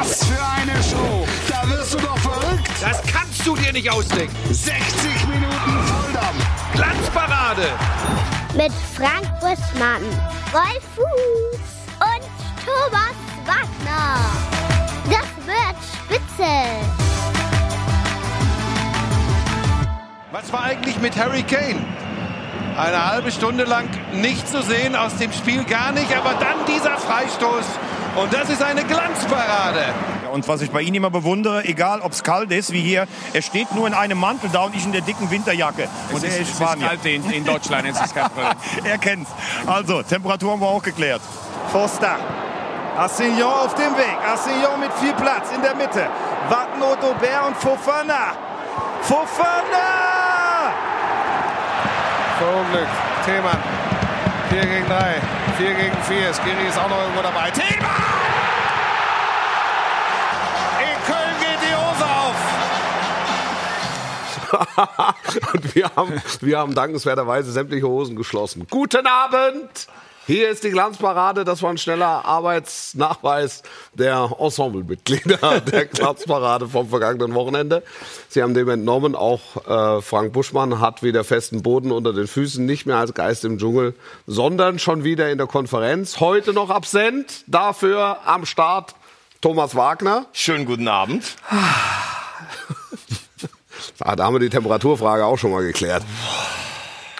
Was für eine Show! Da wirst du doch verrückt! Das kannst du dir nicht ausdenken. 60 Minuten Volldampf! Glanzparade! Mit Frank Buschmann, Wolf Fuß und Thomas Wagner. Das wird spitze. Was war eigentlich mit Harry Kane? Eine halbe Stunde lang nicht zu sehen, aus dem Spiel gar nicht, aber dann dieser Freistoß. Und das ist eine Glanzparade. Und was ich bei ihm immer bewundere, egal ob es kalt ist, wie hier, er steht nur in einem Mantel da und ich in der dicken Winterjacke. Und er ist Spanier. kalt in, in Deutschland, es ist kein Problem. er kennt's. Also, Temperatur haben wir auch geklärt. Foster. Assignon auf dem Weg. Assignon mit viel Platz in der Mitte. Warten Odobert und Fofana. Fofana! Verunglückt. Themann. 4 gegen 3. 4 gegen 4. Skiri ist auch noch irgendwo dabei. Themann! Und wir haben, wir haben dankenswerterweise sämtliche Hosen geschlossen. Guten Abend! Hier ist die Glanzparade. Das war ein schneller Arbeitsnachweis der Ensemblemitglieder der Glanzparade vom vergangenen Wochenende. Sie haben dem entnommen, auch äh, Frank Buschmann hat wieder festen Boden unter den Füßen, nicht mehr als Geist im Dschungel, sondern schon wieder in der Konferenz. Heute noch absent, dafür am Start Thomas Wagner. Schönen guten Abend. Ah, da haben wir die Temperaturfrage auch schon mal geklärt.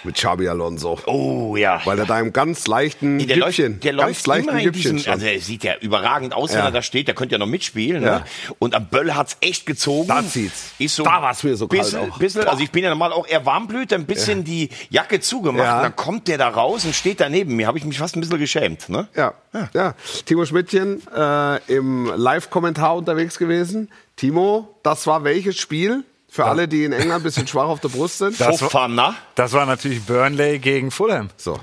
Mit Xabi Alonso. Oh ja. Weil er da im ganz leichten der Jüppchen, läuft, der ganz läuft leichten immer in Jüppchen diesem, also er sieht ja überragend aus, wenn Ja. er da steht, der könnte ja noch mitspielen. Ja. Ne? Und am Böll hat's echt gezogen. Da zieht's. Ist so Da war's mir so kalt bisschen, auch. Bisschen, also ich bin ja normal auch eher Warmblüter, ein bisschen die Jacke zugemacht. Ja. Dann kommt der da raus und steht da neben mir. Habe ich mich fast ein bisschen geschämt. Ne? Ja, ja. Timo Schmidtchen äh, im Live-Kommentar unterwegs gewesen. Timo, das war welches Spiel? Für alle, die in England ein bisschen schwach auf der Brust sind. Das war-. Das war natürlich Burnley gegen Fulham. So.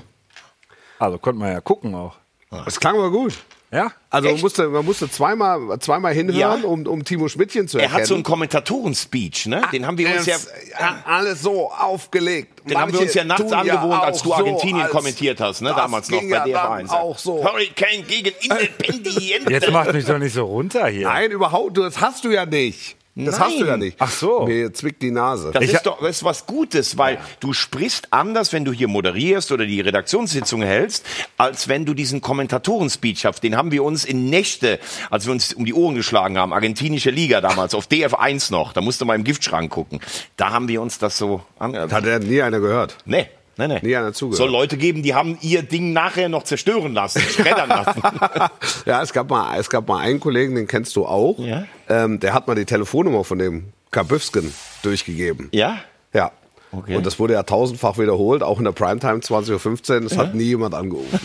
Also konnte man ja gucken auch. Das klang aber gut. Ja? Also man musste, man musste zweimal, zweimal hinhören, Ja. um, um Timo Schmidtchen zu Er erkennen. hat so einen Kommentatoren-Speech, ne? Den haben wir uns ja, ja alles so aufgelegt. den haben wir uns ja nachts angewohnt, als du Argentinien kommentiert hast, ne? Damals noch bei ja DF1. dann auch so. Hurricane gegen Independiente. Jetzt macht mich doch nicht so runter hier. Nein, überhaupt, das hast du ja nicht. Das Nein. hast du ja nicht. Ach so. Mir zwickt die Nase. Das Ich ist doch das ist was Gutes, weil du sprichst anders, wenn du hier moderierst oder die Redaktionssitzung hältst, als wenn du diesen Kommentatoren-Speech hast. Den haben wir uns in Nächte, als wir uns um die Ohren geschlagen haben, argentinische Liga damals, auf DF1 noch, da musste man im Giftschrank gucken. Da haben wir uns das so angehört. Hat ja nie einer gehört. Nee. Nee, nee. Nie einer zugehört. Soll Leute geben, die haben ihr Ding nachher noch zerstören lassen, schreddern lassen. ja, es gab mal, es gab mal einen Kollegen, den kennst du auch. Ja. Ähm, der hat mal die Telefonnummer von dem Kabüfsken durchgegeben. ja? Ja. Okay. Und das wurde ja tausendfach wiederholt, auch in der Primetime 20.15 Uhr. Es hat nie jemand angerufen.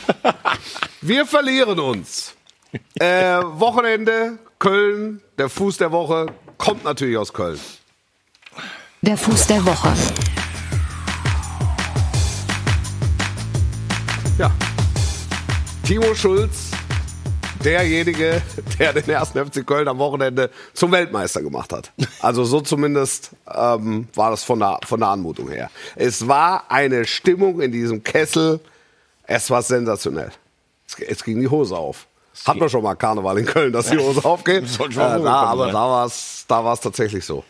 Wir verlieren uns. Äh, Wochenende, Köln, der Fuß der Woche kommt natürlich aus Köln. Der Fuß der Woche. Ja. Timo Schulz, derjenige, der den ersten FC Köln am Wochenende zum Weltmeister gemacht hat. Also so zumindest ähm, war das von der, von der Anmutung her. Es war eine Stimmung in diesem Kessel, es war sensationell. Es, es ging die Hose auf. Hat man schon mal Karneval in Köln, dass die Hose aufgeht. Äh, vorgekommen aber sein. da war es da war's tatsächlich so.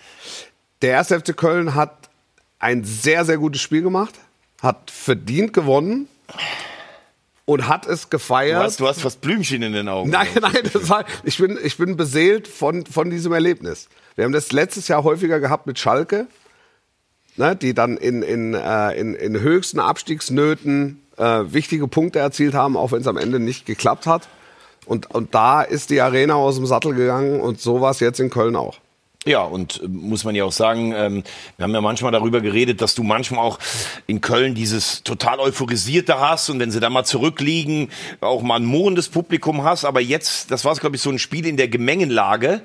Der erste FC Köln hat ein sehr, sehr gutes Spiel gemacht, hat verdient gewonnen und hat es Du gefeiert. hast, du hast fast Blümchen in den Augen. Nein, nein, das war, ich, bin, ich bin beseelt von, von diesem Erlebnis. Wir haben das letztes Jahr häufiger gehabt mit Schalke, ne, die dann in, in, äh, in, in höchsten Abstiegsnöten äh, wichtige Punkte erzielt haben, auch wenn es am Ende nicht geklappt hat. Und, und da ist die Arena aus dem Sattel gegangen und so war es jetzt in Köln auch. Ja, und äh, muss man ja auch sagen, ähm, wir haben ja manchmal darüber geredet, dass du manchmal auch in Köln dieses total euphorisierte hast und wenn sie da mal zurückliegen, auch mal ein murrendes Publikum hast. Aber jetzt, das war, glaube ich, so ein Spiel in der Gemengenlage.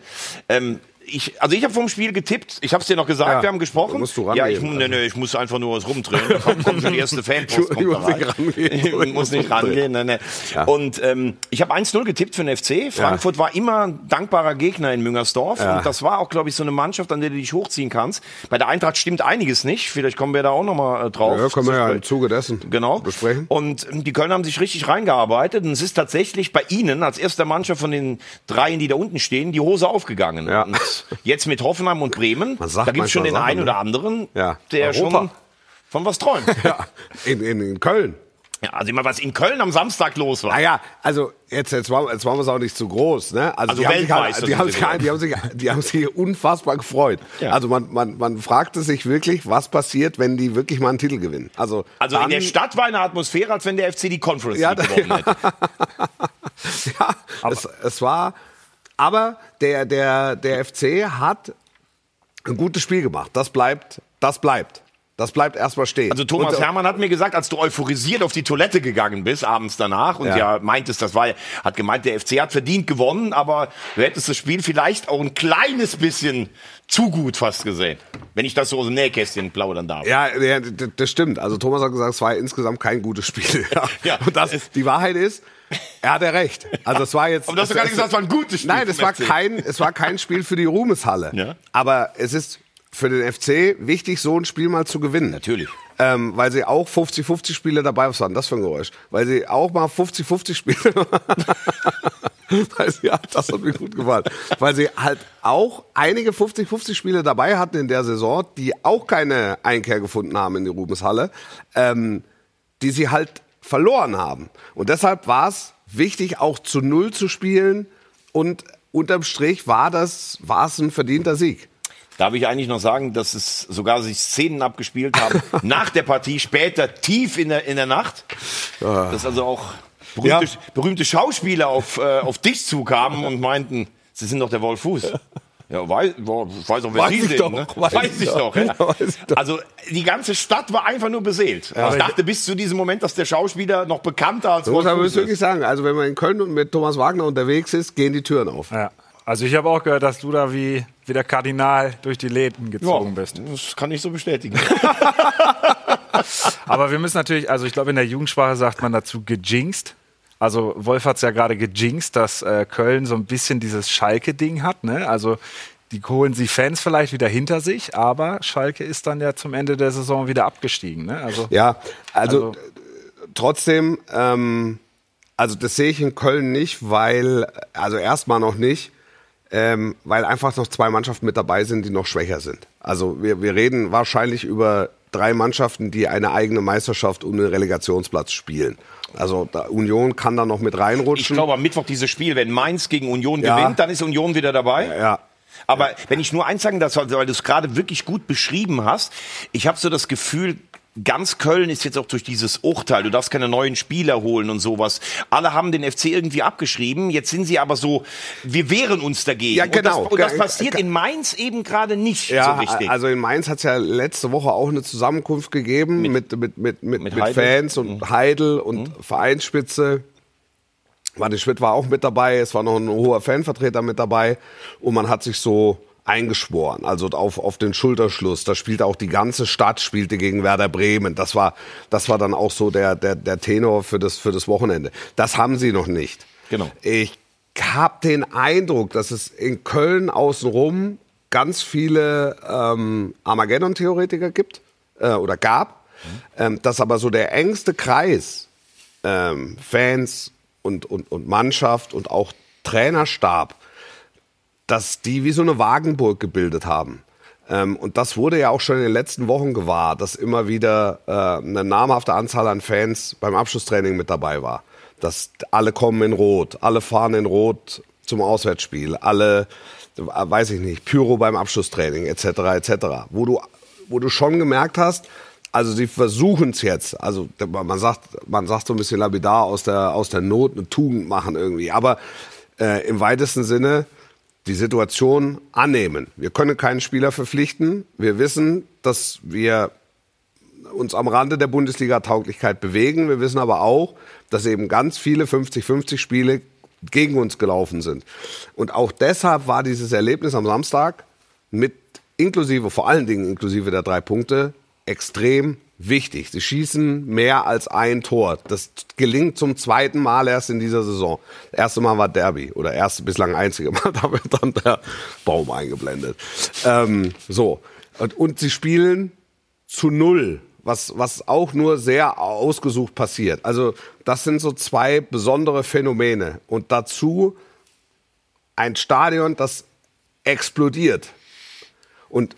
Ähm, ich, also ich habe vom Spiel getippt. Ich habe es dir noch gesagt. Ja. Wir haben gesprochen. Musst du ja, ich, rangehen, nee, nee, ich muss einfach nur was rumdrehen. Da kommt, kommt schon die erste Fanpost. Kommt da muss nicht rein. rangehen. Ich muss nicht rangehen. Nee, nee. Ja. Und ähm, ich habe 1-0 getippt für den FC. Frankfurt war immer ein dankbarer Gegner in Müngersdorf. Ja. Und das war auch, glaube ich, so eine Mannschaft, an der du dich hochziehen kannst. Bei der Eintracht stimmt einiges nicht. Vielleicht kommen wir da auch nochmal äh, drauf. Ja, können wir ja im Zuge dessen Genau. besprechen. Und ähm, die Kölner haben sich richtig reingearbeitet. Und es ist tatsächlich bei ihnen als erster Mannschaft von den dreien, die da unten stehen, die Hose aufgegangen. Ja. Und jetzt mit Hoffenheim und Bremen, da gibt es schon den einen oder ne? anderen, Ja. der Europa. schon von was träumt. Ja, in, in, in Köln. ja, also immer was in Köln am Samstag los war. Naja, also jetzt, jetzt, machen, jetzt machen wir es auch nicht zu groß. Ne? Also, Also die, haben sich halt, die, haben sich, halt- die, haben sich, die haben sich unfassbar gefreut. Ja. Also man, man, man fragte sich wirklich, was passiert, wenn die wirklich mal einen Titel gewinnen. Also, Also dann, in der Stadt war eine Atmosphäre, als wenn der FC die Conference Ja, gewonnen hätte. ja, es, es war, aber der, der, der FC hat ein gutes Spiel gemacht. Das bleibt, das bleibt. Das bleibt erstmal stehen. Also Thomas Und, äh, Hermann hat mir gesagt, als du euphorisiert auf die Toilette gegangen bist, abends danach, und Ja. ja, meintest, das war, hat gemeint, der FC hat verdient gewonnen, aber du hättest das Spiel vielleicht auch ein kleines bisschen zu gut fast gesehen. Wenn ich das so aus dem Nähkästchen plaudern darf. Ja, ja, das stimmt. Also Thomas hat gesagt, es war insgesamt kein gutes Spiel. Ja. Ja. Und das, die Wahrheit ist, er hat ja recht. Also es war jetzt. Aber du hast doch es- gerade gesagt, es war ein gutes Spiel Nein, es war FC. kein, es war kein Spiel für die Ruhmeshalle. Ja. Aber es ist für den FC wichtig, so ein Spiel mal zu gewinnen. Natürlich. Ähm, weil sie auch 50-50 Spiele dabei, was war denn das für ein Geräusch? Weil sie auch mal 50-50 Spiele, weil sie, ja, das hat mir gut gefallen, weil sie halt auch einige 50-50 Spiele dabei hatten in der Saison, die auch keine Einkehr gefunden haben in die Ruhmeshalle, ähm, die sie halt verloren haben. Und deshalb war es wichtig, auch zu Null zu spielen und unterm Strich war das, war es ein verdienter Sieg. Darf ich eigentlich noch sagen, dass es sogar sich Szenen abgespielt haben nach der Partie, später tief in der, in der Nacht. Dass also auch berühmte, Ja. berühmte Schauspieler auf, äh, auf dich zukamen und meinten, sie sind doch der Wolf Fuß. Ja, weiß, weiß auch, wer Weiß Sie ich sind. doch, ne? weiß Weiß, ich doch. doch. ja. Ja, weiß ich doch. Also die ganze Stadt war einfach nur beseelt. ich dachte bis zu diesem Moment, dass der Schauspieler noch bekannter als Das muss man wirklich sagen. Also wenn man in Köln und mit Thomas Wagner unterwegs ist, gehen die Türen auf. Ja. Also ich habe auch gehört, dass du da wie, wie der Kardinal durch die Läden gezogen bist. Das kann ich so bestätigen. Aber wir müssen natürlich, also ich glaube in der Jugendsprache sagt man dazu gejinxt. Also Wolf hat es ja gerade gejinxt, dass äh, Köln so ein bisschen dieses Schalke-Ding hat. Ne? Also die holen sie Fans vielleicht wieder hinter sich, aber Schalke ist dann ja zum Ende der Saison wieder abgestiegen. Ne? Also, Ja, also, Also- äh, trotzdem, ähm, also das sehe ich in Köln nicht, weil, also erstmal noch nicht, ähm, weil einfach noch zwei Mannschaften mit dabei sind, die noch schwächer sind. Also wir, wir reden wahrscheinlich über drei Mannschaften, die eine eigene Meisterschaft und einen Relegationsplatz spielen. Also Union kann da noch mit Ich reinrutschen. glaube am Mittwoch dieses Spiel, wenn Mainz gegen Union Ja. gewinnt, dann ist Union wieder dabei. ja, Aber wenn ich nur eins sagen darf, weil du es gerade wirklich gut beschrieben hast, ich habe so das Gefühl, ganz Köln ist jetzt auch durch dieses Urteil, du darfst keine neuen Spieler holen und sowas. Alle haben den FC irgendwie abgeschrieben, jetzt sind sie aber so, wir wehren uns dagegen. Ja, genau. Und das, und das passiert in Mainz eben gerade nicht Ja, so richtig. also in Mainz hat es ja letzte Woche auch eine Zusammenkunft gegeben mit, mit, mit, mit, mit, mit. Mhm. Fans und Heidel und Vereinsspitze. Martin Schmidt war auch mit dabei, es war noch ein hoher Fanvertreter mit dabei und man hat sich so eingeschworen, also auf, auf den Schulterschluss. Da spielte auch die ganze Stadt, spielte gegen Werder Bremen. Das war, das war dann auch so der, der, der Tenor für das, für das Wochenende. Das haben sie noch nicht. Genau. Ich habe den Eindruck, dass es in Köln außenrum ganz viele ähm, Armageddon-Theoretiker gibt äh, oder gab, ähm, dass aber so der engste Kreis ähm, Fans und, und, und Mannschaft und auch Trainerstab, dass die wie so eine Wagenburg gebildet haben. Ähm, und das wurde ja auch schon in den letzten Wochen gewahr, dass immer wieder äh, eine namhafte Anzahl an Fans beim Abschlusstraining mit dabei war. Dass alle kommen in Rot, alle fahren in Rot zum Auswärtsspiel, alle, äh, weiß ich nicht, Pyro beim Abschlusstraining etc. etc. Wo du, wo du schon gemerkt hast, also sie versuchen es jetzt. Also man sagt, man sagt so ein bisschen lapidar aus der aus der Not eine Tugend machen irgendwie. Aber äh, im weitesten Sinne die Situation annehmen. Wir können keinen Spieler verpflichten. Wir wissen, dass wir uns am Rande der Bundesliga-Tauglichkeit bewegen. Wir wissen aber auch, dass eben ganz viele 50-50 Spiele gegen uns gelaufen sind. Und auch deshalb war dieses Erlebnis am Samstag mit inklusive, vor allen Dingen inklusive der drei Punkte, extrem wichtig. Sie schießen mehr als ein Tor. Das gelingt zum zweiten Mal erst in dieser Saison. Das erste Mal war Derby oder erste bislang einzige Mal, da wird dann der Baum eingeblendet. Ähm, so. Und, und sie spielen zu null, was, was auch nur sehr ausgesucht passiert. Also das sind so zwei besondere Phänomene. Und dazu ein Stadion, das explodiert. Und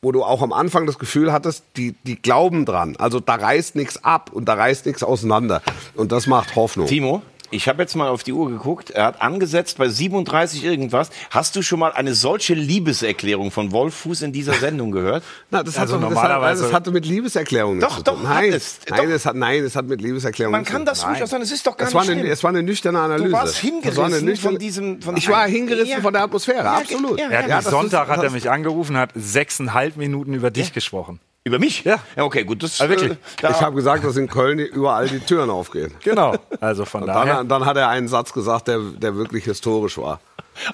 wo du auch am Anfang das Gefühl hattest, die, die glauben dran. Also da reißt nichts ab und da reißt nichts auseinander. Und das macht Hoffnung. Timo? Ich habe jetzt mal auf die Uhr geguckt. Er hat angesetzt bei 37 irgendwas. Hast du schon mal eine solche Liebeserklärung von Wolf Fuß in dieser Sendung gehört? Na, das, also hat doch, normalerweise das, hat, das hatte mit Liebeserklärung doch, zu tun. Doch, nein, es, nein, doch. es hat, nein, es hat mit Liebeserklärung Man kann das durchaus sagen. Es ist doch gar es nicht war eine. Es war eine nüchterne Analyse. Du warst hingerissen nüchterne, von diesem. Von ich war hingerissen Ja. von der Atmosphäre, Ja, absolut. ja, hat ja, Sonntag ist- hat er mich angerufen, hat sechseinhalb Minuten über dich gesprochen. Über mich? Ja. Ja, okay, gut. Das, Ah, wirklich? äh, Ich habe gesagt, dass in Köln überall die Türen aufgehen. Genau. Also von daher. Dann, dann hat er einen Satz gesagt, der, der wirklich historisch war.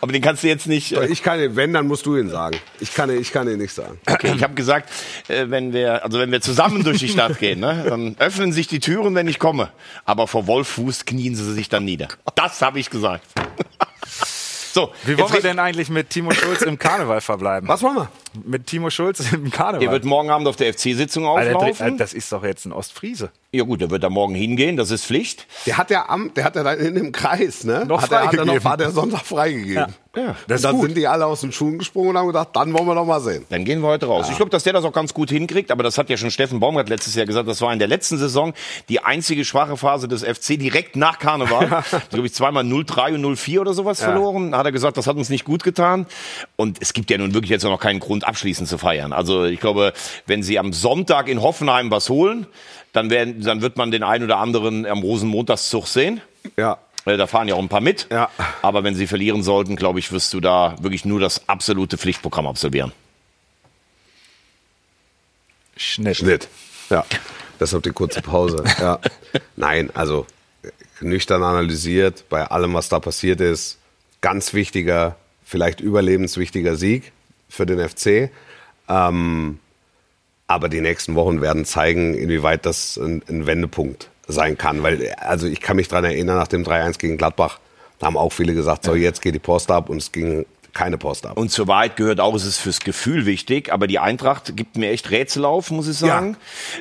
aber den kannst du jetzt nicht. Äh, Ich kann, ihn- wenn, dann musst du ihn sagen. Ich kann, ihn- ich kann ihn nicht sagen. Okay, ich habe gesagt, äh, wenn wir, also wenn wir zusammen durch die Stadt gehen, ne, dann öffnen sich die Türen, wenn ich komme. Aber vor Wolffuß knien sie sich dann nieder. Das habe ich gesagt. So, Wie wollen wir denn eigentlich mit Timo Schulz im Karneval verbleiben? Was wollen wir? Mit Timo Schulz im Karneval. Der wird morgen Abend auf der FC-Sitzung Alter, der- auflaufen. das ist doch jetzt ein Ostfriese. Ja gut, der wird da morgen hingehen, das ist Pflicht. Der hat ja am, der hat ja da in dem Kreis, ne? Noch hat er, hat er freigegeben. noch, war der Sonntag freigegeben. Ja, das ist dann gut. sind die alle aus den Schuhen gesprungen und haben gedacht, dann wollen wir doch mal sehen. Dann gehen wir heute raus. Ich glaube, dass der das auch ganz gut hinkriegt, aber das hat ja schon Steffen Baumgart letztes Jahr gesagt, das war in der letzten Saison die einzige schwache Phase des FC direkt nach Karneval. Da glaube ich zweimal 0-3 und 0-4 oder sowas verloren. Da hat er gesagt, das hat uns nicht gut getan. Und es gibt ja nun wirklich jetzt auch noch keinen Grund, abschließend zu feiern. Also ich glaube, wenn sie am Sonntag in Hoffenheim was holen, dann, werden, dann wird man den einen oder anderen am Rosenmontagszug sehen. Ja. Äh, Da fahren ja auch ein paar mit. Ja. Aber wenn sie verlieren sollten, glaube ich, wirst du da wirklich nur das absolute Pflichtprogramm absolvieren. Schnitt. Schnitt. Ja. Deshalb die kurze Pause. Ja. Nein, also nüchtern analysiert bei allem, was da passiert ist. Ganz wichtiger, vielleicht überlebenswichtiger Sieg für den FC. Ähm, aber die nächsten Wochen werden zeigen, inwieweit das ein, ein Wendepunkt sein kann. Weil, also ich kann mich dran erinnern, nach dem 3-1 gegen Gladbach, da haben auch viele gesagt, so jetzt geht die Post ab und es ging keine Post ab. Und zur Wahrheit gehört auch, es ist fürs Gefühl wichtig, aber die Eintracht gibt mir echt Rätsel auf, muss ich sagen.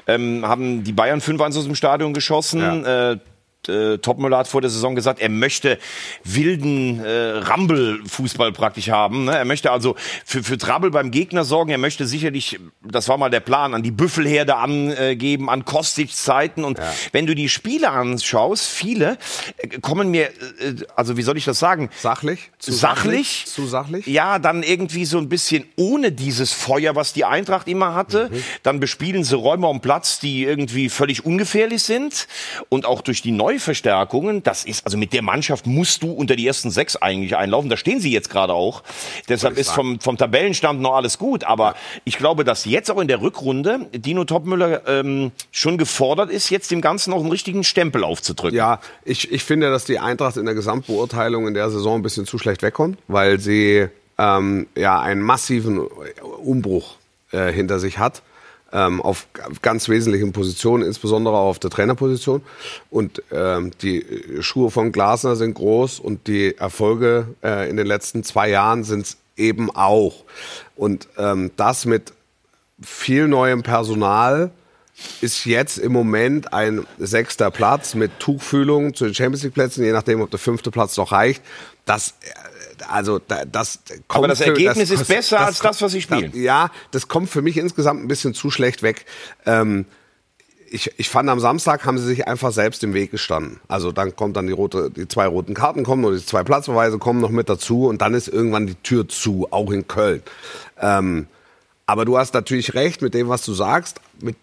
Ähm, haben die Bayern 5-1 aus dem Stadion geschossen. Äh, äh, Topmüller hat vor der Saison gesagt, er möchte wilden äh, Rumble-Fußball praktisch haben. Ne? Er möchte also für, für Trouble beim Gegner sorgen. Er möchte sicherlich, das war mal der Plan, an die Büffelherde angeben, an Kostic-Zeiten. Und wenn du die Spiele anschaust, viele äh, kommen mir, äh, also wie soll ich das sagen? Sachlich? Zu sachlich? Zu sachlich? Ja, dann irgendwie so ein bisschen ohne dieses Feuer, was die Eintracht immer hatte. Mhm. Dann bespielen sie Räume am Platz, die irgendwie völlig ungefährlich sind. Und auch durch die Neuverstärkungen, das ist, also mit der Mannschaft musst du unter die ersten sechs eigentlich einlaufen. Da stehen sie jetzt gerade auch. Deshalb ist vom, vom Tabellenstand noch alles gut. Aber ich glaube, dass jetzt auch in der Rückrunde Dino Topmüller ähm, schon gefordert ist, jetzt dem Ganzen noch einen richtigen Stempel aufzudrücken. Ja, ich, ich finde, dass die Eintracht in der Gesamtbeurteilung in der Saison ein bisschen zu schlecht wegkommt, weil sie ähm, ja einen massiven Umbruch äh, hinter sich hat. Ähm, auf ganz wesentlichen Positionen, insbesondere auf der Trainerposition. Und ähm, die Schuhe von Glasner sind groß und die Erfolge äh, in den letzten zwei Jahren sind es eben auch. Und ähm, das mit viel neuem Personal ist jetzt im Moment ein sechster Platz mit Tuchfühlung zu den Champions League Plätzen, je nachdem, ob der fünfte Platz noch reicht. Das, äh, also, da- das kommt Aber das für- Ergebnis ist besser als das, was sie kommt- spielen. Ja, das kommt für mich insgesamt ein bisschen zu schlecht weg. Ähm, ich, ich fand am Samstag haben sie sich einfach selbst im Weg gestanden. Also dann kommt dann die rote, die zwei roten Karten kommen oder die zwei Platzverweise kommen noch mit dazu und dann ist irgendwann die Tür zu, auch in Köln. Ähm, aber du hast natürlich recht mit dem, was du sagst. Mit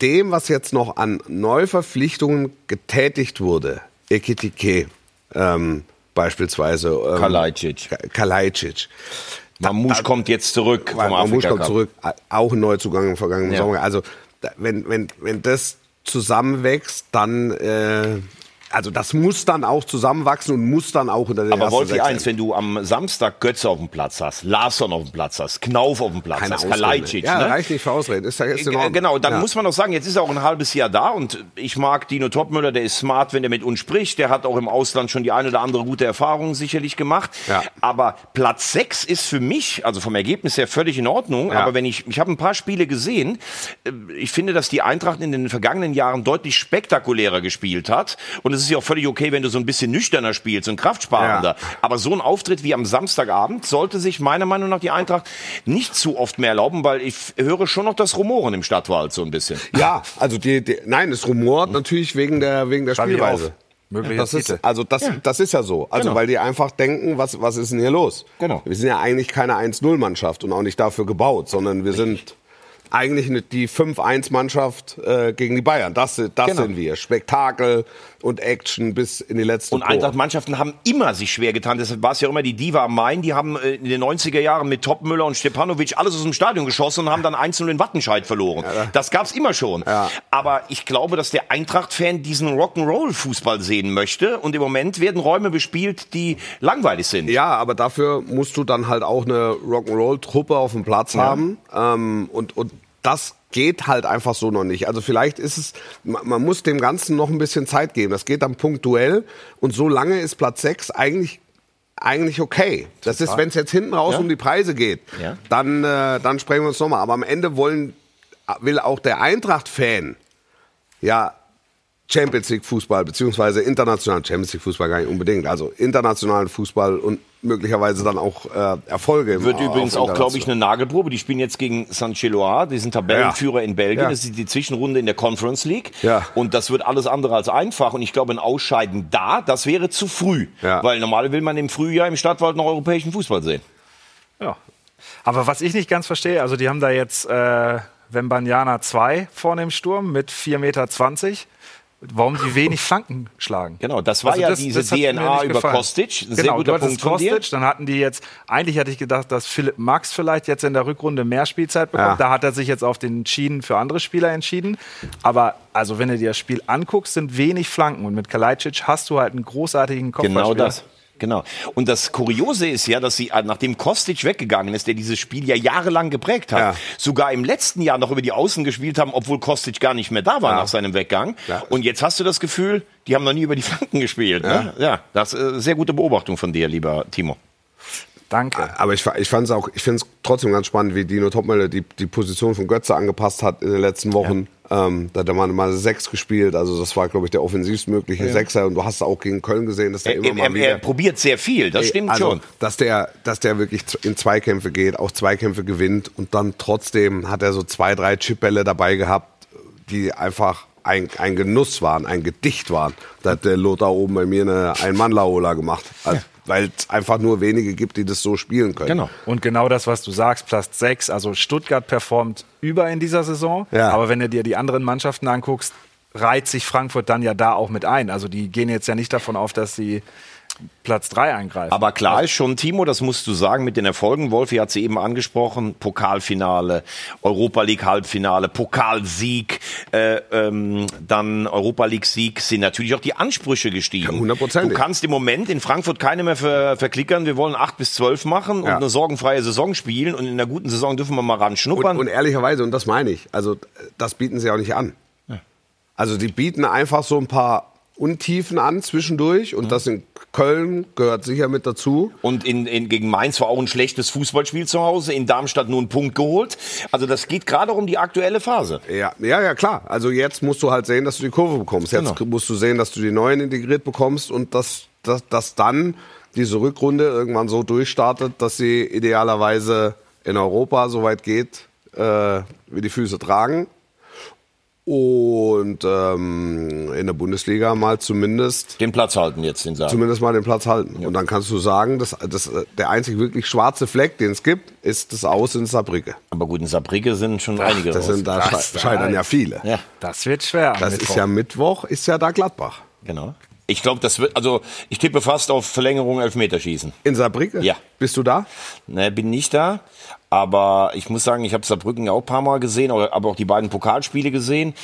dem, was jetzt noch an Neuverpflichtungen getätigt wurde, Ekitike ähm, beispielsweise. Ähm, Kalajdzic. Ka- Kalajdzic. Mamouche kommt jetzt zurück vom Mamouche kommt zurück, auch ein Neuzugang im vergangenen Ja. Sommer. Also wenn, wenn, wenn das zusammenwächst, dann äh, also das muss dann auch zusammenwachsen und muss dann auch unter den Aber Wolfi eins, wenn du am Samstag Götze auf dem Platz hast, Larsson auf dem Platz hast, Knauf auf dem Platz Keine hast. Kalajdzic, Ja, ne? reicht nicht für Ausreden. Ist ja jetzt Ordnung. Genau, dann Ja. muss man doch sagen, jetzt ist er auch ein halbes Jahr da und ich mag Dino Topmüller, der ist smart, wenn er mit uns spricht. Der hat auch im Ausland schon die eine oder andere gute Erfahrung sicherlich gemacht. Ja. Aber Platz 6 ist für mich, also vom Ergebnis her völlig in Ordnung. Ja. Aber wenn ich, ich habe ein paar Spiele gesehen, äh, ich finde, dass die Eintracht in den vergangenen Jahren deutlich spektakulärer gespielt hat. Und es ist ja auch völlig okay, wenn du so ein bisschen nüchterner spielst und kraftsparender. Ja. Aber so ein Auftritt wie am Samstagabend sollte sich meiner Meinung nach die Eintracht nicht zu oft mehr erlauben, weil ich höre schon noch das Rumoren im Stadtwald so ein bisschen. Ja, also die, die nein, es rumort natürlich wegen der wegen der Schreib Spielweise. Das ist, also das, das ist ja so. Also Genau. weil die einfach denken, was, was ist denn hier los? Genau. Wir sind ja eigentlich keine 1-0-Mannschaft und auch nicht dafür gebaut, sondern wir sind eigentlich die 5-1-Mannschaft äh, gegen die Bayern. Das, das Genau. sind wir. Spektakel und Action bis in die letzte Und. Eintracht-Mannschaften haben immer sich schwer getan. Deshalb war es ja immer die Diva am Main. Die haben äh, in den 90er Jahren mit Topmüller und Stepanovic alles aus dem Stadion geschossen und haben dann einzeln in Wattenscheid verloren. Das gab's immer schon. Ja. Aber ich glaube, dass der Eintracht-Fan diesen Rock'n'Roll-Fußball sehen möchte. Und im Moment werden Räume bespielt, die langweilig sind. Ja, aber dafür musst du dann halt auch eine Rock'n'Roll-Truppe auf dem Platz haben. Ähm, und, und das geht halt einfach so noch nicht. Also vielleicht ist es, man, muss dem Ganzen noch ein bisschen Zeit geben. Das geht dann punktuell. Und so lange ist Platz 6 eigentlich eigentlich okay. Das ist, wenn es jetzt hinten raus Ja. um die Preise geht, Ja. dann, äh, dann sprechen wir uns nochmal. Aber am Ende wollen, will auch der Eintracht-Fan ja Champions League Fußball, beziehungsweise internationalen Champions League Fußball gar nicht unbedingt. Also internationalen Fußball und möglicherweise dann auch äh, Erfolge. Wird übrigens auch, glaube ich, eine Nagelprobe. Die spielen jetzt gegen San Chiloa, die sind Tabellenführer in Belgien. Ja. Das ist die Zwischenrunde in der Conference League. Ja. Und das wird alles andere als einfach. Und ich glaube, ein Ausscheiden da, das wäre zu früh. Ja. Weil normal will man im Frühjahr im Stadtwald noch europäischen Fußball sehen. Ja. Aber was ich nicht ganz verstehe, also die haben da jetzt äh, Wembanyama 2 vorne im Sturm mit 4,20 Meter. Warum die wenig Flanken schlagen. Genau, das war Also ja das- diese das DNA über gefallen. Kostic. Ein sehr genau, guter du Punkt von dir. Kostic, dann hatten die jetzt, eigentlich hatte ich gedacht, dass Philipp Max vielleicht jetzt in der Rückrunde mehr Spielzeit bekommt. Ja. Da hat er sich jetzt auf den Schienen für andere Spieler entschieden. Aber also wenn du dir das Spiel anguckst, sind wenig Flanken. Und mit Kalajdzic hast du halt einen großartigen Kopfballspieler. Genau das. Genau. Und das Kuriose ist ja, dass sie, äh, nachdem Kostic weggegangen ist, der dieses Spiel ja jahrelang geprägt hat, Ja. sogar im letzten Jahr noch über die Außen gespielt haben, obwohl Kostic gar nicht mehr da war Ja. nach seinem Weggang. Ja. Und jetzt hast du das Gefühl, die haben noch nie über die Flanken gespielt. Ne? Ja, das ist äh, sehr gute Beobachtung von dir, lieber Timo. Danke. Aber ich, ich fand es auch, ich finde es trotzdem ganz spannend, wie Dino Topmöller die, die Position von Götze angepasst hat in den letzten Wochen. Ähm, da hat er mal, mal sechs gespielt, also das war, glaube ich, der offensivstmögliche Sechser. Und du hast auch gegen Köln gesehen, dass der Er, immer mal er, wieder... er probiert sehr viel, das stimmt also, schon. Dass der, dass der wirklich in Zweikämpfe geht, auch Zweikämpfe gewinnt und dann trotzdem hat er so zwei, drei Chipbälle dabei gehabt, die einfach ein, ein Genuss waren, ein Gedicht waren. Da hat der Lothar oben bei mir eine Ein-Mann-Laola gemacht. Also, Weil es einfach nur wenige gibt, die das so spielen können. Genau. Und genau das, was du sagst, Platz 6. Also Stuttgart performt über in dieser Saison. Ja. Aber wenn du dir die anderen Mannschaften anguckst, reiht sich Frankfurt dann ja da auch mit ein. Also die gehen jetzt ja nicht davon auf, dass sie Platz 3 eingreifen. Aber klar ist schon, Timo, das musst du sagen, mit den Erfolgen, Wolfi hat sie eben angesprochen, Pokalfinale, Europa League Halbfinale, Pokalsieg, äh, ähm, dann Europa League Sieg, sind natürlich auch die Ansprüche gestiegen. Ja, hundertprozentig. Du kannst im Moment in Frankfurt keine mehr ver verklickern, wir wollen acht bis zwölf machen und Ja. eine sorgenfreie Saison spielen und in einer guten Saison dürfen wir mal ran Und, schnuppern. und ehrlicherweise, und das meine ich, also das bieten sie auch nicht an. Also die bieten einfach so ein paar Untiefen an zwischendurch und das in Köln gehört sicher mit dazu. Und in, in, gegen Mainz war auch ein schlechtes Fußballspiel zu Hause. In Darmstadt nur einen Punkt geholt. Also das geht gerade um die aktuelle Phase. Ja, ja, ja, klar. Also jetzt musst du halt sehen, dass du die Kurve bekommst. Jetzt Genau. musst du sehen, dass du die Neuen integriert bekommst und dass, dass, dass dann diese Rückrunde irgendwann so durchstartet, dass sie idealerweise in Europa so weit geht, äh, wie die Füße tragen. Und ähm, in der Bundesliga mal zumindest Den Platz halten jetzt, den Saal. zumindest mal den Platz halten. Und dann kannst du sagen, dass, dass äh, der einzig wirklich schwarze Fleck, den es gibt, ist das Aus in Saarbrücke. Aber gut, in Saarbrücke sind schon einige Das sind, da Das- sche- scheitern ja viele. Ja, das wird schwer. Das Mittwoch. ist ja Mittwoch, ist ja da Gladbach. genau. Ich glaube, das wird, also ich tippe fast auf Verlängerung Elfmeterschießen. In Saarbrücke? Ja. Bist du da? Ne, bin nicht da. Aber ich muss sagen, ich habe Saarbrücken ja auch ein paar Mal gesehen, aber auch die beiden Pokalspiele gesehen.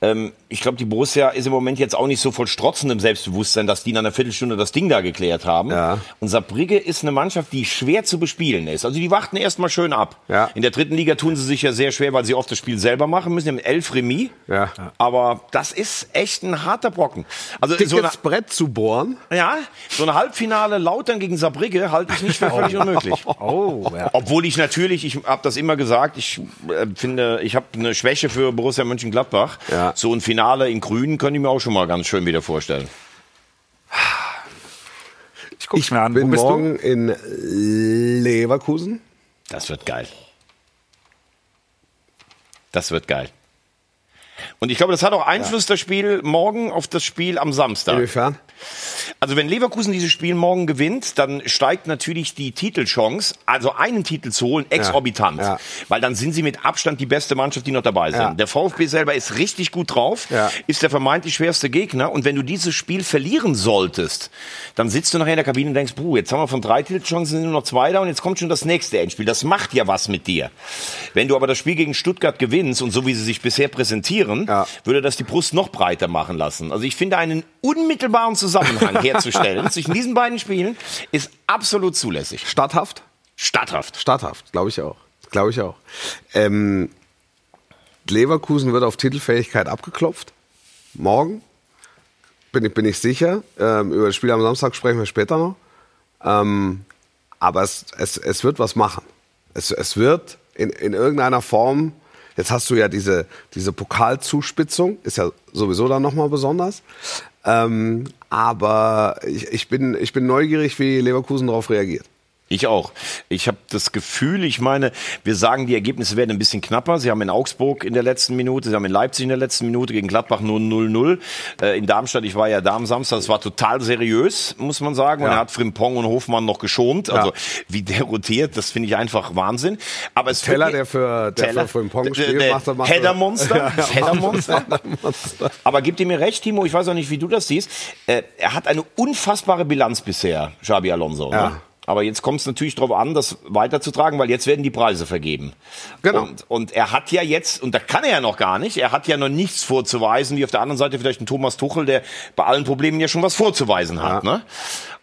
Ähm, ich glaube, die Borussia ist im Moment jetzt auch nicht so voll strotzendem Selbstbewusstsein, dass die in einer Viertelstunde das Ding da geklärt haben. Ja. Und Saarbrücke ist eine Mannschaft, die schwer zu bespielen ist. Also die warten erstmal schön ab. Ja. In der dritten Liga tun sie sich ja sehr schwer, weil sie oft das Spiel selber machen müssen. Die haben elf Remis. Ja. Aber das ist echt ein harter Brocken. Also so eine, Dickes Brett zu bohren. ja, so eine Halbfinale Lautern gegen Saarbrücke halte ich nicht für völlig unmöglich. Oh, ja. Obwohl ich natürlich, ich habe das immer gesagt, ich äh, finde, ich habe eine Schwäche für Borussia Mönchengladbach. Ja. So ein Finale in Grün könnte ich mir auch schon mal ganz schön wieder vorstellen. Ich guck's mir an. Bin morgen in Leverkusen. Das wird geil. Das wird geil. Und ich glaube, das hat auch Einfluss, das Spiel morgen, auf das Spiel am Samstag. Inwiefern? Also wenn Leverkusen dieses Spiel morgen gewinnt, dann steigt natürlich die Titelchance, also einen Titel zu holen, exorbitant. Ja. Weil dann sind sie mit Abstand die beste Mannschaft, die noch dabei sind. Ja. Der VfB selber ist richtig gut drauf, Ja. ist der vermeintlich schwerste Gegner. Und wenn du dieses Spiel verlieren solltest, dann sitzt du nachher in der Kabine und denkst, puh, jetzt haben wir von drei Titelchancen nur noch zwei da und jetzt kommt schon das nächste Endspiel. Das macht ja was mit dir. Wenn du aber das Spiel gegen Stuttgart gewinnst und so wie sie sich bisher präsentieren, Ja. würde das die Brust noch breiter machen lassen. Also ich finde einen unmittelbaren Zusammenhang herzustellen zwischen diesen beiden Spielen ist absolut zulässig. Statthaft? Statthaft. Statthaft, glaube ich auch. Glaube ich auch. Ähm, Leverkusen wird auf Titelfähigkeit abgeklopft. Morgen. Bin ich, bin ich sicher. Ähm, über das Spiel am Samstag sprechen wir später noch. Ähm, aber es, es, es wird was machen. Es, es wird in, in irgendeiner Form, jetzt hast du ja diese, diese Pokalzuspitzung, ist ja sowieso dann nochmal besonders. Ähm, aber ich, ich, bin, ich bin neugierig, wie Leverkusen darauf reagiert. Ich auch. Ich habe das Gefühl, ich meine, wir sagen, die Ergebnisse werden ein bisschen knapper. Sie haben in Augsburg in der letzten Minute, sie haben in Leipzig in der letzten Minute gegen Gladbach nur 0-0. Äh, in Darmstadt, ich war ja da am Samstag, das war total seriös, muss man sagen. Und Ja. er hat Frimpong und Hofmann noch geschont. Also wie der rotiert, das finde ich einfach Wahnsinn. Aber es Teller, der für, der Teller. für Frimpong spielt, der macht er, macht er- Header-Monster. Ja, ja, Header-Monster. Monster. Aber gib dir mir recht, Timo, ich weiß auch nicht, wie du das siehst. Äh, er hat eine unfassbare Bilanz bisher, Xabi Alonso. Ja. Ne? Aber jetzt kommt es natürlich darauf an, das weiterzutragen, weil jetzt werden die Preise vergeben. Genau. Und, und er hat ja jetzt, und da kann er ja noch gar nicht, er hat ja noch nichts vorzuweisen, wie auf der anderen Seite vielleicht ein Thomas Tuchel, der bei allen Problemen ja schon was vorzuweisen hat. Ja. Ne?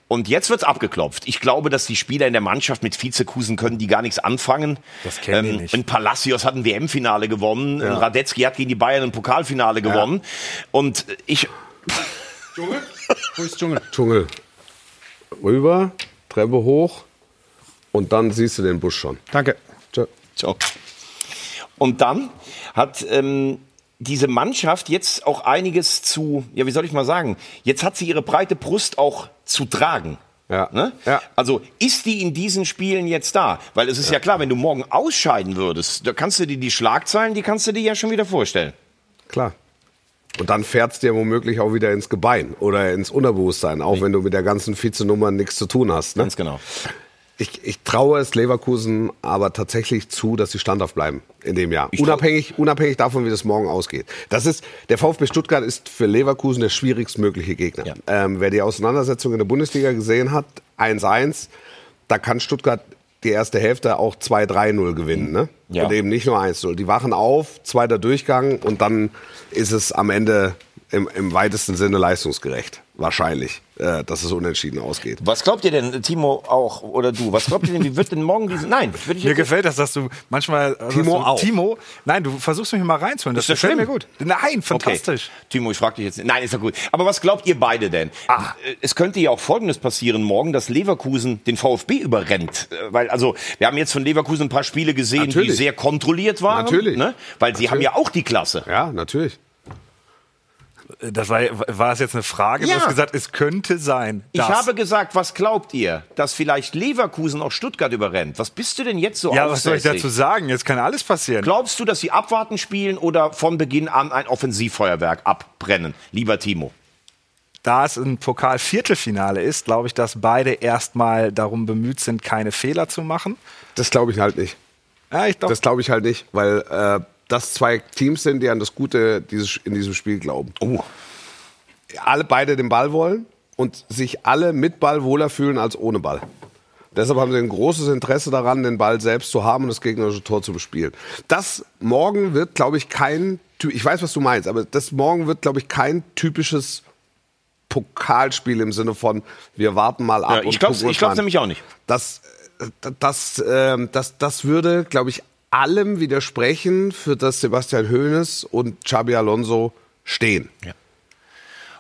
Und jetzt wird's abgeklopft. Ich glaube, dass die Spieler in der Mannschaft mit Vizekusen können, die gar nichts anfangen. Das kennen die nicht. Ein Palacios hat ein WM-Finale gewonnen, ein Radetzky hat gegen die Bayern ein Pokalfinale gewonnen. Und ich, Wo ist Dschungel? Dschungel. Rüber, Treppe hoch und dann siehst du den Bus schon. Danke. Tschö. So. Und dann hat ähm, diese Mannschaft jetzt auch einiges zu, ja, wie soll ich mal sagen, jetzt hat sie ihre breite Brust auch zu tragen. Ja. Ne? Ja. Also ist die in diesen Spielen jetzt da? Weil es ist ja. klar, wenn du morgen ausscheiden würdest, da kannst du dir die Schlagzeilen, die kannst du dir ja schon wieder vorstellen. Klar. Und dann fährt's dir womöglich auch wieder ins Gebein oder ins Unterbewusstsein, auch wenn du mit der ganzen Vizenummer nichts zu tun hast. Ne? Ganz genau. Ich, ich traue es Leverkusen aber tatsächlich zu, dass sie standhaft bleiben in dem Jahr. Unabhängig, unabhängig davon, wie das morgen ausgeht. Das ist, der VfB Stuttgart ist für Leverkusen der schwierigstmögliche Gegner. Ja. Ähm, wer die Auseinandersetzung in der Bundesliga gesehen hat, 1-1, da kann Stuttgart die erste Hälfte auch 2-3-0 gewinnen. Ne? Ja. Und eben nicht nur 1-0. Die wachen auf, zweiter Durchgang und dann ist es am Ende im, im weitesten Sinne leistungsgerecht. Wahrscheinlich, äh, dass es unentschieden ausgeht. Was glaubt ihr denn, Timo auch oder du? Was glaubt ihr denn, wie wird denn morgen diese? Nein, würde ich Mir gefällt das, dass du manchmal. äh, Timo du, auch. Timo, nein, du versuchst mich mal reinzuholen. Das, Ist das gefällt mir schlimm? gut. Nein, fantastisch. Okay. Timo, ich frage dich jetzt. Nein, ist ja gut. Aber was glaubt ihr beide denn? Äh, Es könnte ja auch Folgendes passieren morgen, dass Leverkusen den VfB überrennt. Äh, Weil, also, wir haben jetzt von Leverkusen ein paar Spiele gesehen, die Natürlich. sehr kontrolliert waren. Natürlich. Ne? Weil sie haben ja auch die Klasse. Ja, natürlich. Das war, war es jetzt eine Frage? Ja. Du hast gesagt, es könnte sein. Ich dass. habe gesagt, was glaubt ihr? Dass vielleicht Leverkusen auch Stuttgart überrennt. Was bist du denn jetzt so Ja, was soll ich dazu sagen? Jetzt kann alles passieren. Glaubst du, dass sie abwarten spielen oder von Beginn an ein Offensivfeuerwerk abbrennen? Lieber Timo. da es ein Pokal-Viertelfinale ist, glaube ich, dass beide erstmal darum bemüht sind, keine Fehler zu machen. Das glaube ich halt nicht. Ja, ich doch. Das glaube ich halt nicht, weil äh, das zwei Teams sind, die an das Gute dieses, in diesem Spiel glauben. Oh. Alle beide den Ball wollen und sich alle mit Ball wohler fühlen als ohne Ball. Deshalb haben sie ein großes Interesse daran, den Ball selbst zu haben und das gegnerische Tor zu bespielen. Das morgen wird, glaube ich, kein, ich weiß, was du meinst, aber das morgen wird, glaube ich, kein typisches Pokalspiel im Sinne von, wir warten mal ab. Ja, ich glaub's an. nämlich auch nicht. Das, äh, das, ähm, das, das würde, glaube ich, allem widersprechen, für das Sebastian Hoeneß und Xabi Alonso stehen.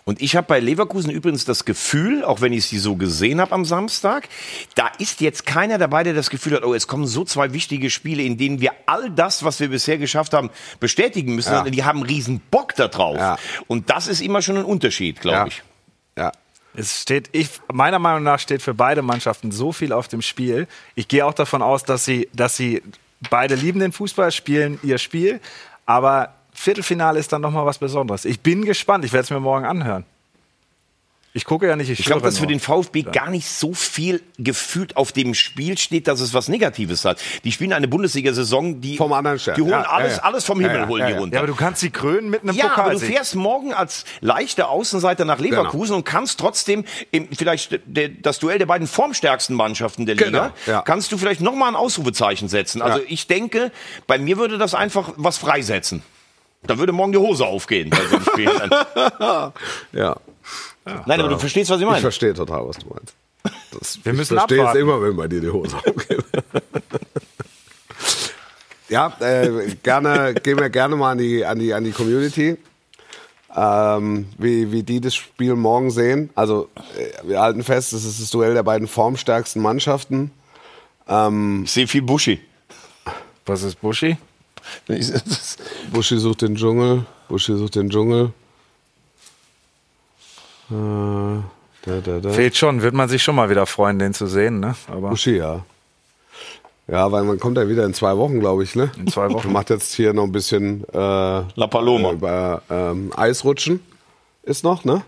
Und ich habe bei Leverkusen übrigens das Gefühl, auch wenn ich sie so gesehen habe am Samstag, da ist jetzt keiner dabei, der das Gefühl hat, oh, es kommen so zwei wichtige Spiele, in denen wir all das, was wir bisher geschafft haben, bestätigen müssen. Ja. sondern Die haben riesen Bock da drauf. Ja. Und das ist immer schon ein Unterschied, glaube Ja. ich. Ja. Es steht, ich, meiner Meinung nach steht für beide Mannschaften so viel auf dem Spiel. Ich gehe auch davon aus, dass sie, dass sie beide lieben den Fußball, spielen ihr Spiel. Aber Viertelfinale ist dann noch mal was Besonderes. Ich bin gespannt. Ich werde es mir morgen anhören. Ich gucke ja nicht. Ich, Ich glaube, dass für den VfB gar nicht so viel gefühlt auf dem Spiel steht, dass es was Negatives hat. Die spielen eine Bundesliga-Saison, die, Vom anderen Stern. die holen Ja, alles, ja, ja. alles vom Himmel, Ja, ja, holen ja, die ja. runter. Ja, aber du kannst sie krönen mit einem Ja, aber du fährst morgen als leichter Außenseiter nach Leverkusen und kannst trotzdem im, vielleicht der, das Duell der beiden formstärksten Mannschaften der Liga, Genau, ja. kannst du vielleicht noch mal ein Ausrufezeichen setzen. Also Ja. ich denke, bei mir würde das einfach was freisetzen. Da würde morgen die Hose aufgehen bei so einem Spiel. Ja. Nein, aber du verstehst, was ich Ich meine. verstehe total, was du meinst. Das, Wir müssen ich verstehe es immer, wenn bei dir die Hose aufgeht. ja, äh, gerne, gehen wir gerne mal an die, an die, an die Community. Ähm, wie, wie die das Spiel morgen sehen. Also, äh, wir halten fest, es ist das Duell der beiden formstärksten Mannschaften. Ich sehe viel Buschi. Was ist Buschi? Buschi sucht den Dschungel. Buschi sucht den Dschungel. Äh, da, da, da. Fehlt schon. Wird man sich schon mal wieder freuen, den zu sehen. Ne? Aber Buschi, ja. Ja, weil man kommt ja wieder in zwei Wochen, glaube ich, ne? In zwei Wochen. Macht jetzt hier noch ein bisschen äh, La Paloma. äh, über ähm, Eisrutschen. Ist noch, ne?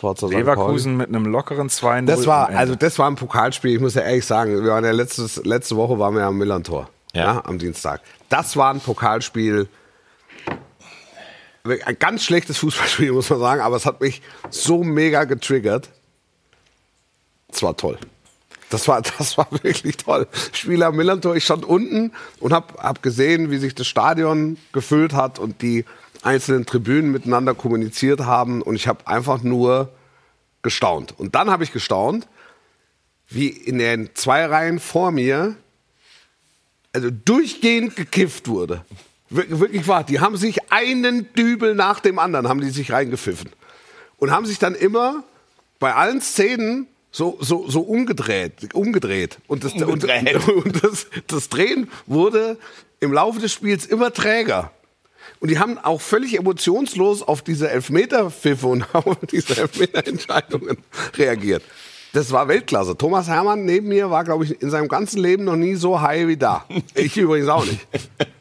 Forza. Leverkusen mit einem lockeren 2 Das war, also das war ein Pokalspiel, ich muss ja ehrlich sagen, wir waren ja letztes, letzte Woche waren wir ja am Millantor. Ja. Ja. am Dienstag. Das war ein Pokalspiel. Ein ganz schlechtes Fußballspiel, muss man sagen, aber es hat mich so mega getriggert. Es war toll. Das war, das war wirklich toll. Spiel am Millantor, ich stand unten und hab, hab gesehen, wie sich das Stadion gefüllt hat und die einzelnen Tribünen miteinander kommuniziert haben und ich habe einfach nur gestaunt. Und dann habe ich gestaunt, wie in den zwei Reihen vor mir also durchgehend gekifft wurde. Wir- Wirklich wahr. Die haben sich einen Dübel nach dem anderen haben die sich reingepfiffen und haben sich dann immer bei allen Szenen so, so, so umgedreht, umgedreht. Und, das, Umgedreht. Und, und das, das Drehen wurde im Laufe des Spiels immer träger. Und die haben auch völlig emotionslos auf diese Elfmeter-Pfiffe und auf diese Elfmeter-Entscheidungen reagiert. Das war Weltklasse. Thomas Hermann neben mir war, glaube ich, in seinem ganzen Leben noch nie so high wie da. Ich übrigens auch nicht.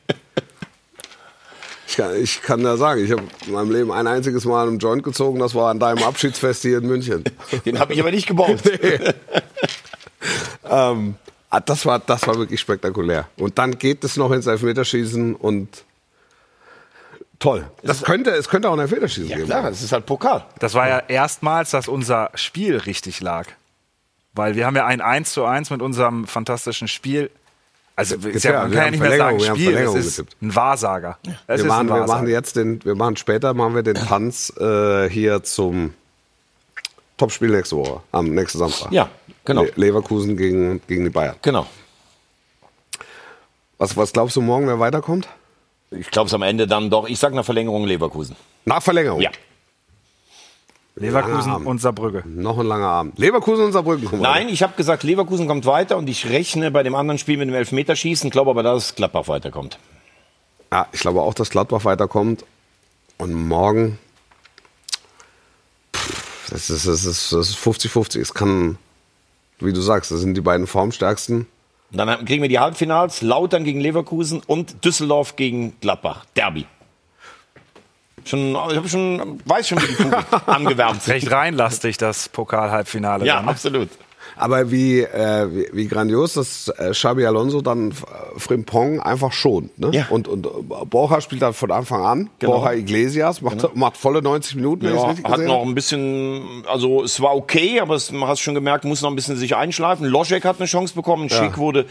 Ich kann, ich kann da sagen, ich habe in meinem Leben ein einziges Mal einen Joint gezogen, das war an deinem Abschiedsfest hier in München. Den habe ich aber nicht gebaut. ähm, ah, das, war, das war wirklich spektakulär. Und dann geht es noch ins Elfmeterschießen und toll. Das könnte, es könnte auch ein Elfmeterschießen Ja geben. klar, das ist halt Pokal. Das war ja erstmals, dass unser Spiel richtig lag. Weil wir haben ja ein 1 zu 1 mit unserem fantastischen Spiel. Also ist ja, Ja, man wir kann ja haben nicht mehr sagen Verlängerung, wir haben Spiel, es Verlängerung ist getippt. ein Wahrsager. Es Wir ist machen, ein wir machen jetzt den, wir machen später machen wir den Tanz äh, hier zum Topspiel nächste Woche, am nächsten Samstag. Ja, genau. Le Leverkusen gegen, gegen die Bayern. Genau. Was, was glaubst du morgen, wer weiterkommt? Ich glaube es am Ende dann doch. Ich sag nach Verlängerung Leverkusen. Nach Verlängerung. Ja. Leverkusen und Saarbrücke. Noch ein langer Abend. Leverkusen und Saarbrücken kommen Nein, ich habe gesagt, Leverkusen kommt weiter und ich rechne bei dem anderen Spiel mit dem Elfmeterschießen, glaube aber, dass Gladbach weiterkommt. Ja, ich glaube auch, dass Gladbach weiterkommt. Und morgen, pff, das ist das ist das ist 50-50. Es kann, wie du sagst, das sind die beiden formstärksten. Und dann kriegen wir die Halbfinals, Lautern gegen Leverkusen und Düsseldorf gegen Gladbach. Derby. Schon, ich hab schon, weiß schon, wie die Kugel angewärmt sind. Recht reinlastig, das Pokal-Halbfinale. Ja, dann, ne? absolut. Aber wie, äh, wie, wie grandios, dass äh, Xabi Alonso dann äh, Frimpong einfach schont. Ne? Ja. Und, und äh, Borja spielt dann von Anfang an. Genau. Borja Iglesias macht, macht volle 90 Minuten, ich Ja, hat gesehen noch ein bisschen, also es war okay, aber es, man hat schon gemerkt, muss noch ein bisschen sich einschleifen. Loschek hat eine Chance bekommen, Schick wurde,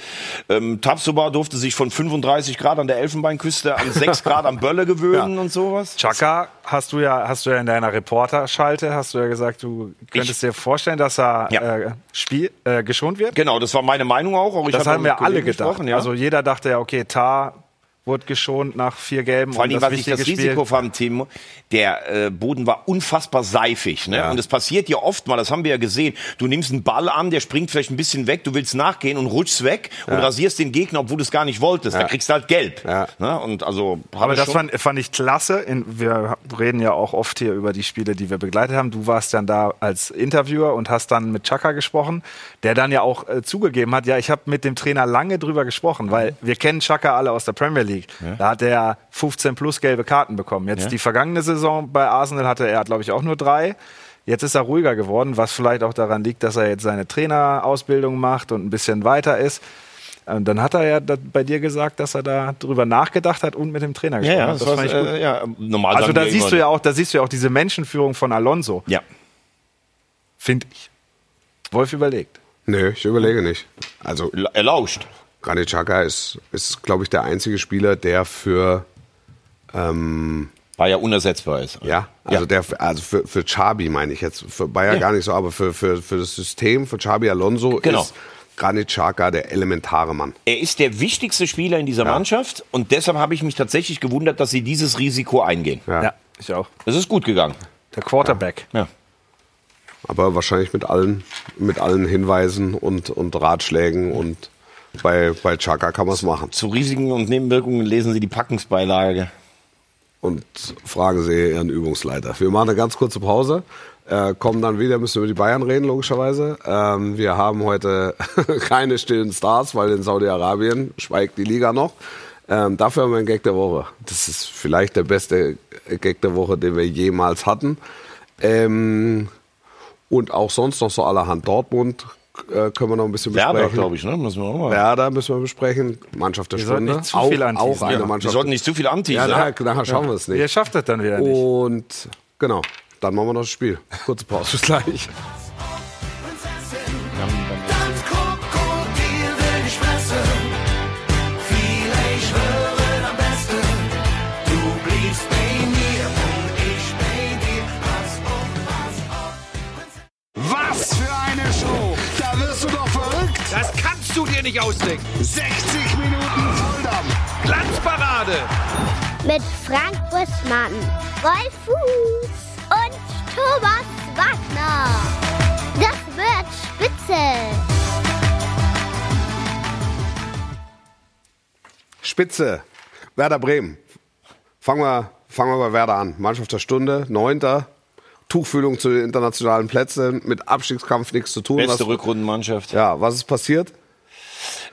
ähm, Tabsoba durfte sich von 35 Grad an der Elfenbeinküste an 6 Grad am Bölle gewöhnen und sowas. Chaka hast du ja, hast du ja in deiner Reporterschalte, hast du ja gesagt, du könntest dir vorstellen, dass er Ja. äh, äh, geschont wird. Genau, das war meine Meinung auch. auch ich das hab haben wir alle gedacht. gesprochen, Ja. Also jeder dachte ja, okay, Tar wurde geschont nach vier Gelben. Vor allem, und was ich das Spiel- Risiko fand, Timo, der äh, Boden war unfassbar seifig. Ne? Ja. Und es passiert ja oft mal, das haben wir ja gesehen, du nimmst einen Ball an, der springt vielleicht ein bisschen weg, du willst nachgehen und rutschst weg und rasierst den Gegner, obwohl du es gar nicht wolltest. Da kriegst du halt gelb. Ja. Ne? Und also, Aber das fand, fand ich klasse. In, wir reden ja auch oft hier über die Spiele, die wir begleitet haben. Du warst dann da als Interviewer und hast dann mit Chaka gesprochen, der dann ja auch äh, zugegeben hat, ja, ich habe mit dem Trainer lange drüber gesprochen, weil wir kennen Chaka alle aus der Premier League. Da hat er 15 plus gelbe Karten bekommen. Jetzt die vergangene Saison bei Arsenal hatte er, glaube ich, auch nur drei. Jetzt ist er ruhiger geworden, was vielleicht auch daran liegt, dass er jetzt seine Trainerausbildung macht und ein bisschen weiter ist. Und dann hat er ja bei dir gesagt, dass er da drüber nachgedacht hat und mit dem Trainer ja, gesprochen ja, hat. das, Das war, fand ich gut. äh, ja, normal Also da siehst du ja auch, da siehst du ja auch diese Menschenführung von Alonso, Ja. finde ich. Wolf überlegt. Nö, ich überlege nicht. Also Er lauscht. Granit Xhaka ist, ist glaube ich, der einzige Spieler, der für ähm, War ja unersetzbar ist. Ja, also Ja. der also für, für Xabi meine ich jetzt, für Bayer Ja. gar nicht so, aber für, für, für das System, für Xabi Alonso Genau. ist Granit Xhaka der elementare Mann. Er ist der wichtigste Spieler in dieser Mannschaft und deshalb habe ich mich tatsächlich gewundert, dass sie dieses Risiko eingehen. Ja. Ja, ich auch. Es ist gut gegangen. Der Quarterback. Ja. Aber wahrscheinlich mit allen, mit allen Hinweisen und, und Ratschlägen und bei, bei Xhaka kann man es machen. Zu Risiken und Nebenwirkungen lesen Sie die Packungsbeilage. Und fragen Sie Ihren Übungsleiter. Wir machen eine ganz kurze Pause. Äh, kommen dann wieder, müssen über die Bayern reden, logischerweise. Ähm, wir haben heute keine stillen Stars, weil in Saudi-Arabien schweigt die Liga noch. Ähm, dafür haben wir einen Gag der Woche. Das ist vielleicht der beste Gag der Woche, den wir jemals hatten. Ähm, und auch sonst noch so allerhand Dortmund äh, können wir noch ein bisschen Werder, besprechen. glaube ich, ne? Müssen wir auch mal. Werder müssen wir besprechen. Mannschaft der Wir sollten Stunde. nicht zu viel auch, eine Ja, Wir Mannschaft. sollten nicht zu viel ja, anteasern. nachher, nachher schauen wir es nicht. Ihr schafft das dann wieder nicht. Und genau, dann machen wir noch das Spiel. Kurze Pause, bis gleich. Dir nicht ausdenken. 60 Minuten Volldampf. Glanzparade. Mit Frank Buschmann, Wolf Fuß und Thomas Wagner. Das wird spitze. Spitze. Werder Bremen. Fangen wir, fangen wir bei Werder an. Mannschaft der Stunde, neunter. Tuchfühlung zu den internationalen Plätzen. Mit Abstiegskampf nichts zu tun. Beste Was, Rückrundenmannschaft. ja, was ist passiert?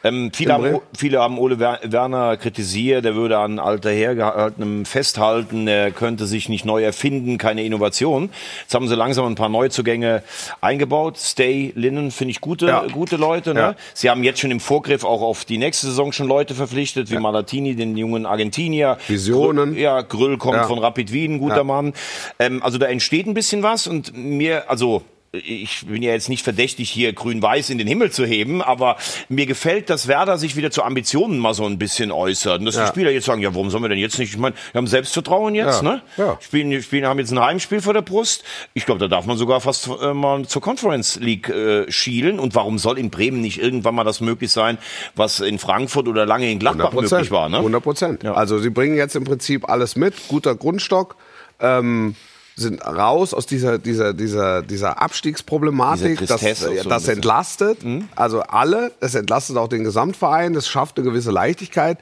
Ähm, viele, haben, viele haben Ole Wer- Werner kritisiert, er würde an alter Hergehaltenem festhalten, er könnte sich nicht neu erfinden, keine Innovation. Jetzt haben sie langsam ein paar Neuzugänge eingebaut. Stay, Linnen finde ich gute, Ja. gute Leute. Ne? Ja. Sie haben jetzt schon im Vorgriff auch auf die nächste Saison schon Leute verpflichtet, wie Malatini, den jungen Argentinier. Visionen. Grü- Ja, Grüll kommt Ja. von Rapid Wien, guter Ja. Mann. Ähm, also da entsteht ein bisschen was und mir, also ich bin ja jetzt nicht verdächtig, hier grün-weiß in den Himmel zu heben, aber mir gefällt, dass Werder sich wieder zu Ambitionen mal so ein bisschen äußert. Und dass die Ja. Spieler jetzt sagen, ja, warum sollen wir denn jetzt nicht? Ich meine, wir haben Selbstvertrauen jetzt, Ja. ne? Ja. Spielen, spielen, haben jetzt ein Heimspiel vor der Brust. Ich glaube, da darf man sogar fast äh, mal zur Conference League äh, schielen. Und warum soll in Bremen nicht irgendwann mal das möglich sein, was in Frankfurt oder lange in Gladbach 100 möglich war, ne? 100 Prozent. Also sie bringen jetzt im Prinzip alles mit. Guter Grundstock. Ähm, sind raus aus dieser, dieser, dieser, dieser Abstiegsproblematik. Das, auch äh, so ein das bisschen. Mhm. entlastet. Also alle. Es entlastet auch den Gesamtverein. Es schafft eine gewisse Leichtigkeit.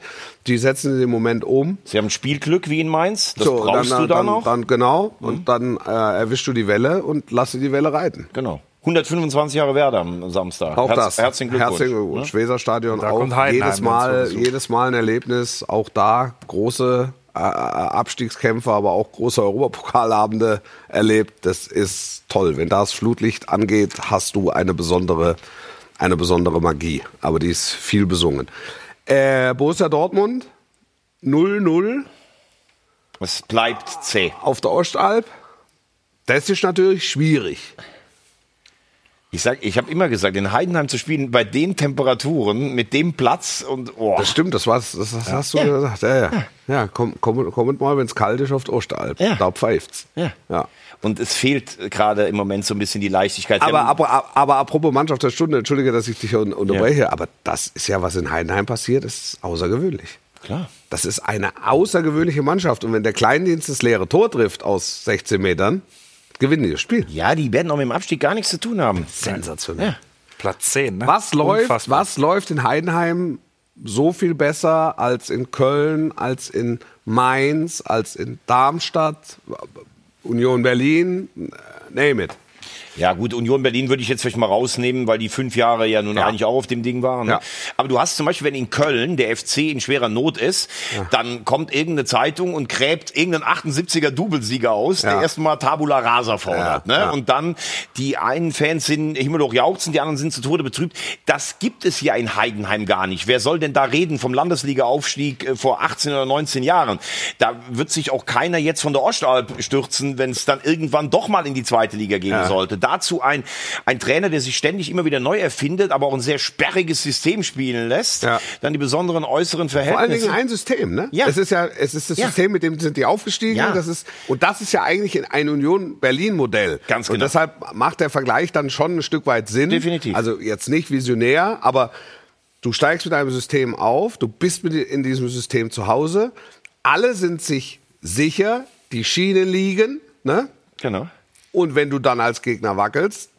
Die setzen den Moment um. Sie haben Spielglück wie in Mainz. Das So, brauchst dann, du da dann, noch. Mhm. Dann, genau. Und dann äh, erwischst du die Welle und lass sie die Welle reiten. Genau. 125 Jahre Werder am Samstag. Auch Herz, das. Herzlichen Glückwunsch. Herzlichen Glückwunsch. Ne? Weserstadion Da auch jedes Mal, jedes Mal ein Erlebnis. Auch da große Abstiegskämpfe, aber auch große Europapokalabende erlebt. Das ist toll. Wenn das Flutlicht angeht, hast du eine besondere, eine besondere Magie. Aber die ist viel besungen. Äh, Borussia Dortmund 0-0 Es bleibt zäh. auf der Ostalb. Das ist natürlich schwierig. Ich sag, ich habe immer gesagt, in Heidenheim zu spielen bei den Temperaturen mit dem Platz und oh. Das stimmt, das, war's, das, das hast du gesagt. Ja, ja. ja komm, komm, kommt mal, wenn es kalt ist, auf die Ostalb. Ja. Da pfeift's. Ja. ja. Und es fehlt gerade im Moment so ein bisschen die Leichtigkeit. Aber, aber, aber apropos Mannschaft der Stunde, entschuldige, dass ich dich un unterbreche, aber das ist ja, was in Heidenheim passiert, ist außergewöhnlich. Klar. Das ist eine außergewöhnliche Mannschaft. Und wenn der Kleindienst das leere Tor trifft aus 16 Metern, gewinnen die das Spiel. Ja, die werden auch mit dem Abstieg gar nichts zu tun haben. Sensationell. Platz 10, ne? Was läuft, Unfassbar. was läuft in Heidenheim so viel besser als in Köln, als in Mainz, als in Darmstadt, Union Berlin, name it. Ja, gut, Union Berlin würde ich jetzt vielleicht mal rausnehmen, weil die fünf Jahre ja nun Ja. eigentlich auch auf dem Ding waren. Ne? Ja. Aber du hast zum Beispiel, wenn in Köln der FC in schwerer Not ist, dann kommt irgendeine Zeitung und gräbt irgendeinen 78er Doublesieger aus, der Ja. erstmal Tabula Rasa fordert. Ja, ne? ja. Und dann die einen Fans sind himmelhoch jauchzen, die anderen sind zu Tode betrübt. Das gibt es ja in Heidenheim gar nicht. Wer soll denn da reden vom Landesliga-Aufstieg äh, vor 18 oder 19 Jahren? Da wird sich auch keiner jetzt von der Ostalb stürzen, wenn es dann irgendwann doch mal in die zweite Liga gehen Ja. sollte. Dazu ein, ein Trainer, der sich ständig immer wieder neu erfindet, aber auch ein sehr sperriges System spielen lässt. Ja. Dann die besonderen äußeren Vor allen Verhältnisse. Dingen ein System, ne? Ja. Es ist ja, es ist das Ja. System, mit dem sind die aufgestiegen. Ja. Das ist, und das ist ja eigentlich ein Union Berlin Modell. Ganz Und genau. deshalb macht der Vergleich dann schon ein Stück weit Sinn. Definitiv. Also jetzt nicht visionär, aber du steigst mit einem System auf, du bist mit in diesem System zu Hause. Alle sind sich sicher, die Schienen liegen, ne? Genau. Und wenn du dann als Gegner wackelst,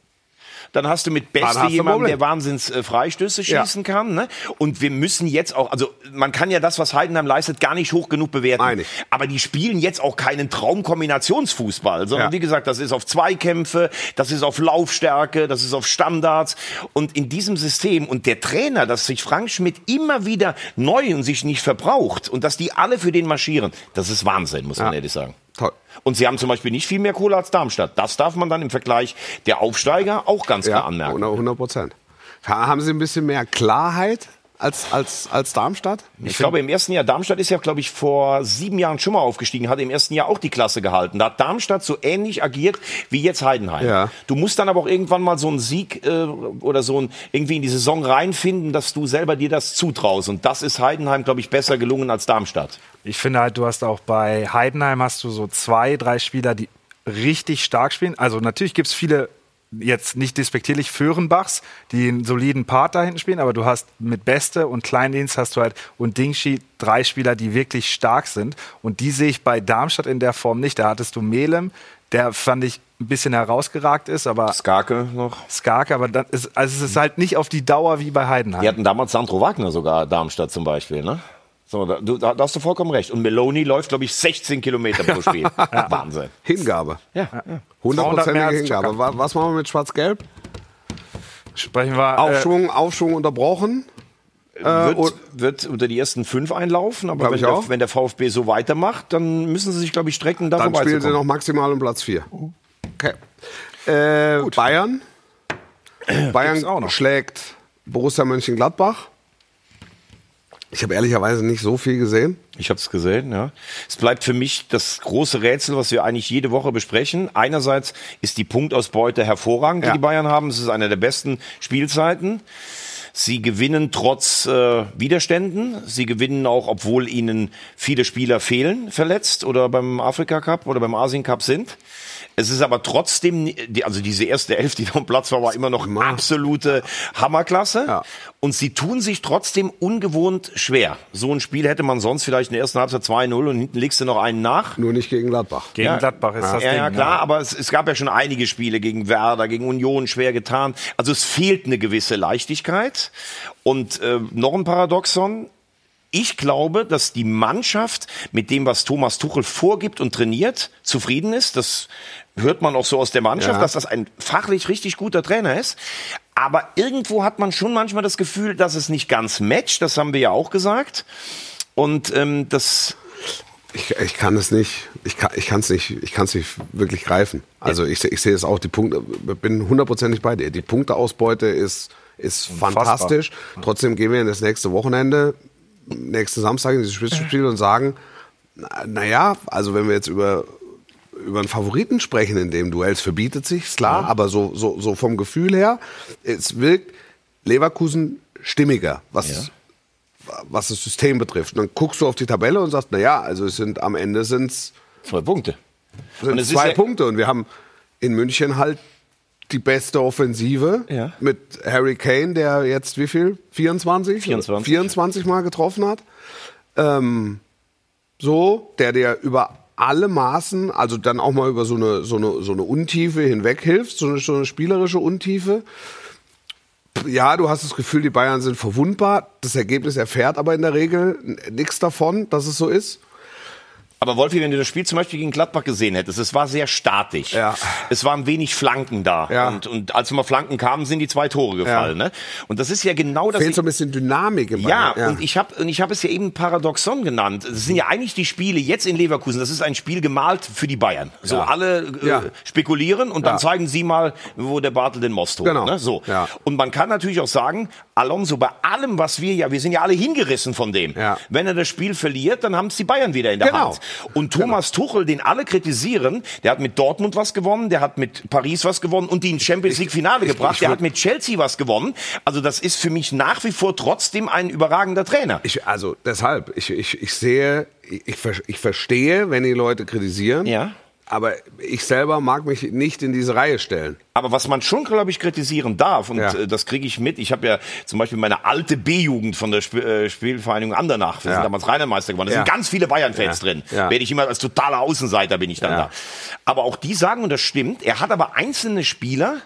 Dann hast du mit Beste jemanden, der Wahnsinns äh, Freistöße Ja. schießen kann. Ne? Und wir müssen jetzt auch, also man kann ja das, was Heidenheim leistet, gar nicht hoch genug bewerten. Meine. Aber die spielen jetzt auch keinen Traumkombinationsfußball, sondern Ja. wie gesagt, das ist auf Zweikämpfe, das ist auf Laufstärke, das ist auf Standards. Und in diesem System und der Trainer, dass sich Frank Schmidt immer wieder neu und sich nicht verbraucht und dass die alle für den marschieren, das ist Wahnsinn, muss man Ja. ehrlich sagen. Toll. Und sie haben zum Beispiel nicht viel mehr Kohle als Darmstadt. Das darf man dann im Vergleich der Aufsteiger auch ganz klar anmerken. 100 Prozent. Haben Sie ein bisschen mehr Klarheit als, als, als Darmstadt? Ich glaube, im ersten Jahr, Darmstadt ist ja, glaube ich, vor sieben Jahren schon mal aufgestiegen, hat im ersten Jahr auch die Klasse gehalten. Da hat Darmstadt so ähnlich agiert wie jetzt Heidenheim. Ja. Du musst dann aber auch irgendwann mal so einen Sieg äh, oder so ein, irgendwie in die Saison reinfinden, dass du selber dir das zutraust. Und das ist Heidenheim, glaube ich, besser gelungen als Darmstadt. Ich finde halt, du hast auch bei Heidenheim hast du so zwei, drei Spieler, die richtig stark spielen. Also natürlich gibt es viele, jetzt nicht despektierlich, Föhrenbachs, die einen soliden Part da hinten spielen, aber du hast mit Beste und Kleindienst hast du halt und Dingschi drei Spieler, die wirklich stark sind. Und die sehe ich bei Darmstadt in der Form nicht. Da hattest du Melem, der fand ich ein bisschen herausgeragt ist, aber Skarke noch. Skarke, aber das ist, also es ist halt nicht auf die Dauer wie bei Heidenheim. Die hatten damals Sandro Wagner sogar, Darmstadt zum Beispiel, ne? So, da, du, da, da hast du vollkommen recht. Und Meloni läuft, glaube ich, 16 Kilometer pro Spiel. Wahnsinn. Hingabe. Ja. 100%ige mehr als Hingabe. Chaka. Wa- Was machen wir mit Schwarz-Gelb? Sprechen wir äh, Aufschwung, Aufschwung unterbrochen. wird, und- wird unter die ersten fünf einlaufen, aber wenn ich der, wenn der VfB so weitermacht, dann müssen sie sich, glaube ich, strecken, da Dann spielen sie noch maximal um Platz 4. Okay. Äh, Bayern. Bayern auch noch. schlägt Borussia Mönchengladbach. Ich habe ehrlicherweise nicht so viel gesehen. Ich habe es gesehen, ja. Es bleibt für mich das große Rätsel, was wir eigentlich jede Woche besprechen. Einerseits ist die Punktausbeute hervorragend, die Ja. die Bayern haben. Es ist eine der besten Spielzeiten. Sie gewinnen trotz äh, Widerständen. Sie gewinnen auch, obwohl ihnen viele Spieler fehlen, verletzt oder beim Afrika Cup oder beim Asien Cup sind. Es ist aber trotzdem, die- also diese erste Elf, die da am Platz war, war immer noch absolute Hammerklasse. Ja. Und sie tun sich trotzdem ungewohnt schwer. So ein Spiel hätte man sonst vielleicht in der ersten Halbzeit 2-0 und hinten legst du noch einen nach. Nur nicht gegen Gladbach. gegen Ja. Gladbach ist das ja, Ding. ja, klar, aber es, es gab ja schon einige Spiele gegen Werder, gegen Union schwer getan. Also es fehlt eine gewisse Leichtigkeit. Und äh, noch ein Paradoxon. Ich glaube, dass die Mannschaft mit dem, was Thomas Tuchel vorgibt und trainiert, zufrieden ist. Das hört man auch so aus der Mannschaft, Ja. dass das ein fachlich richtig guter Trainer ist. Aber irgendwo hat man schon manchmal das Gefühl, dass es nicht ganz matcht. Das haben wir ja auch gesagt. Und ähm, das Ich, ich kann es nicht, ich kann ich kann's nicht, ich kann es nicht wirklich greifen. Also ich, ich sehe es auch, die Punkte, bin hundertprozentig bei dir. Die Punkteausbeute ist, ist Unfassbar. fantastisch. Trotzdem gehen wir in das nächste Wochenende, nächsten Samstag in dieses Spitzenspiel und sagen, na- naja, also wenn wir jetzt über, über einen Favoriten sprechen in dem Duell, es verbietet sich, ist klar, aber so, so, so vom Gefühl her, es wirkt Leverkusen stimmiger, was, was das System betrifft. Und dann guckst du auf die Tabelle und sagst, naja, also es sind am Ende sind es Zwei Punkte. Und es ist zwei ja- Punkte und wir haben in München halt die beste Offensive Ja. mit Harry Kane, der jetzt wie viel? 24? 24. 24 Mal getroffen hat. Ähm, so, der dir über alle Maßen, also dann auch mal über so eine, so eine, so eine Untiefe hinweg hilft, so eine, so eine spielerische Untiefe. Ja, du hast das Gefühl, die Bayern sind verwundbar. Das Ergebnis erfährt aber in der Regel nichts davon, dass es so ist. Aber Wolfi, wenn du das Spiel zum Beispiel gegen Gladbach gesehen hättest, es war sehr statisch. Ja. Es waren wenig Flanken da. Ja. Und, und als immer Flanken kamen, sind die zwei Tore gefallen. Ne? Und das ist ja genau das. Fehlt so ein bisschen Dynamik im Ja, und ich habe und ich habe es ja eben Paradoxon genannt. Das sind ja eigentlich die Spiele jetzt in Leverkusen. Das ist ein Spiel gemalt für die Bayern. So Ja. alle äh, Ja. spekulieren und dann Ja. zeigen sie mal, wo der Bartel den Most holt. Genau. Ne? So. Ja. Und man kann natürlich auch sagen, Alonso bei allem, was wir ja, wir sind ja alle hingerissen von dem. Ja. Wenn er das Spiel verliert, dann haben es die Bayern wieder in der Genau. Hand. Und Thomas Tuchel, den alle kritisieren, der hat mit Dortmund was gewonnen, der hat mit Paris was gewonnen und die in Champions League Finale gebracht. ich der würd- hat mit Chelsea was gewonnen. Also das ist für mich nach wie vor trotzdem ein überragender Trainer. Ich, also deshalb, ich, ich, ich sehe, ich, ich, ich verstehe, wenn die Leute kritisieren, Ja. Aber ich selber mag mich nicht in diese Reihe stellen. Aber was man schon, glaube ich, kritisieren darf, und Ja. äh, das kriege ich mit, ich habe ja zum Beispiel meine alte B-Jugend von der Sp äh, Spielvereinigung Andernach, wir Ja. sind damals Rheinland-Meister geworden, da Ja. sind ganz viele Bayern-Fans drin. Ja. Werde ich immer als totaler Außenseiter bin ich dann da. Aber auch die sagen, und das stimmt, er hat aber einzelne Spieler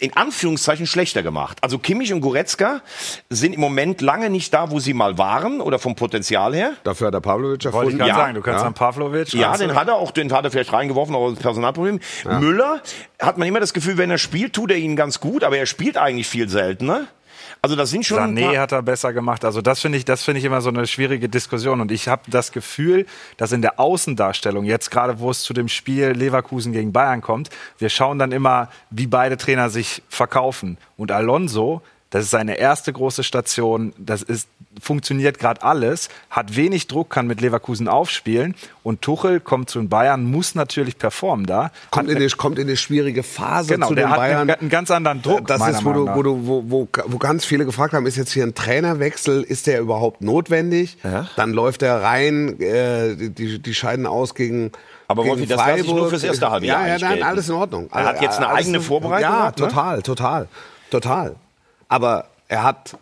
in Anführungszeichen schlechter gemacht. Also Kimmich und Goretzka sind im Moment lange nicht da, wo sie mal waren oder vom Potenzial her. Dafür hat der Pavlovic Wollte ich erfunden. gerade Ja. sagen, du kannst Ja. an Pavlovic. Ja, du- den hat er auch, den hat er vielleicht reingeworfen, aber das Personalproblem. Müller hat man immer das Gefühl, wenn er spielt, tut er ihn ganz gut, aber er spielt eigentlich viel seltener. Also das sind schon Sané hat er besser gemacht. Also das finde ich, das finde ich immer so eine schwierige Diskussion. Und ich habe das Gefühl, dass in der Außendarstellung, jetzt gerade wo es zu dem Spiel Leverkusen gegen Bayern kommt, wir schauen dann immer, wie beide Trainer sich verkaufen. Und Alonso, das ist seine erste große Station, das ist, funktioniert gerade alles, hat wenig Druck, kann mit Leverkusen aufspielen. Und Tuchel kommt zu den Bayern, muss natürlich performen da. Kommt Hat in, die, kommt in die schwierige Phase Genau, zu der den hat Bayern. einen, einen ganz anderen Druck. Das ist, wo, du, wo, du, wo, wo, wo ganz viele gefragt haben, ist jetzt hier ein Trainerwechsel, ist der überhaupt notwendig? Dann läuft er rein, äh, die, die scheiden aus gegen Aber gegen Wolfi, das lasse ich nur Freiburg. fürs erste Halbjahr Ja, ja, nein, alles in Ordnung. Er hat jetzt eine Alles eigene Vorbereitung Ja, gehabt, ne? total, total, total. Aber er hat,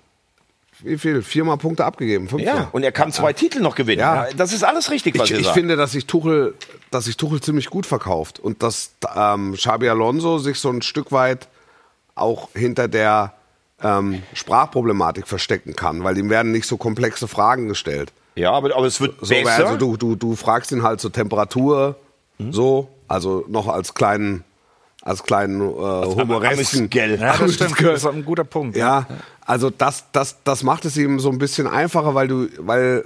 wie viel? Viermal Punkte abgegeben, fünfmal. Ja, und er kann zwei Titel noch gewinnen. Ja. Ja. Das ist alles richtig, was Ich, ich sagt. finde, dass sich Tuchel, dass sich Tuchel ziemlich gut verkauft und dass ähm, Xabi Alonso sich so ein Stück weit auch hinter der ähm, Sprachproblematik verstecken kann, weil ihm werden nicht so komplexe Fragen gestellt. ja, aber, aber es wird So, besser. also du, du, du fragst ihn halt zur Temperatur, so, also noch als kleinen, als kleinen äh, humoresken. Amüsgell. Ja, das stimmt. Das ist ein guter Punkt. Ja, also das, das, das macht es ihm so ein bisschen einfacher, weil du, weil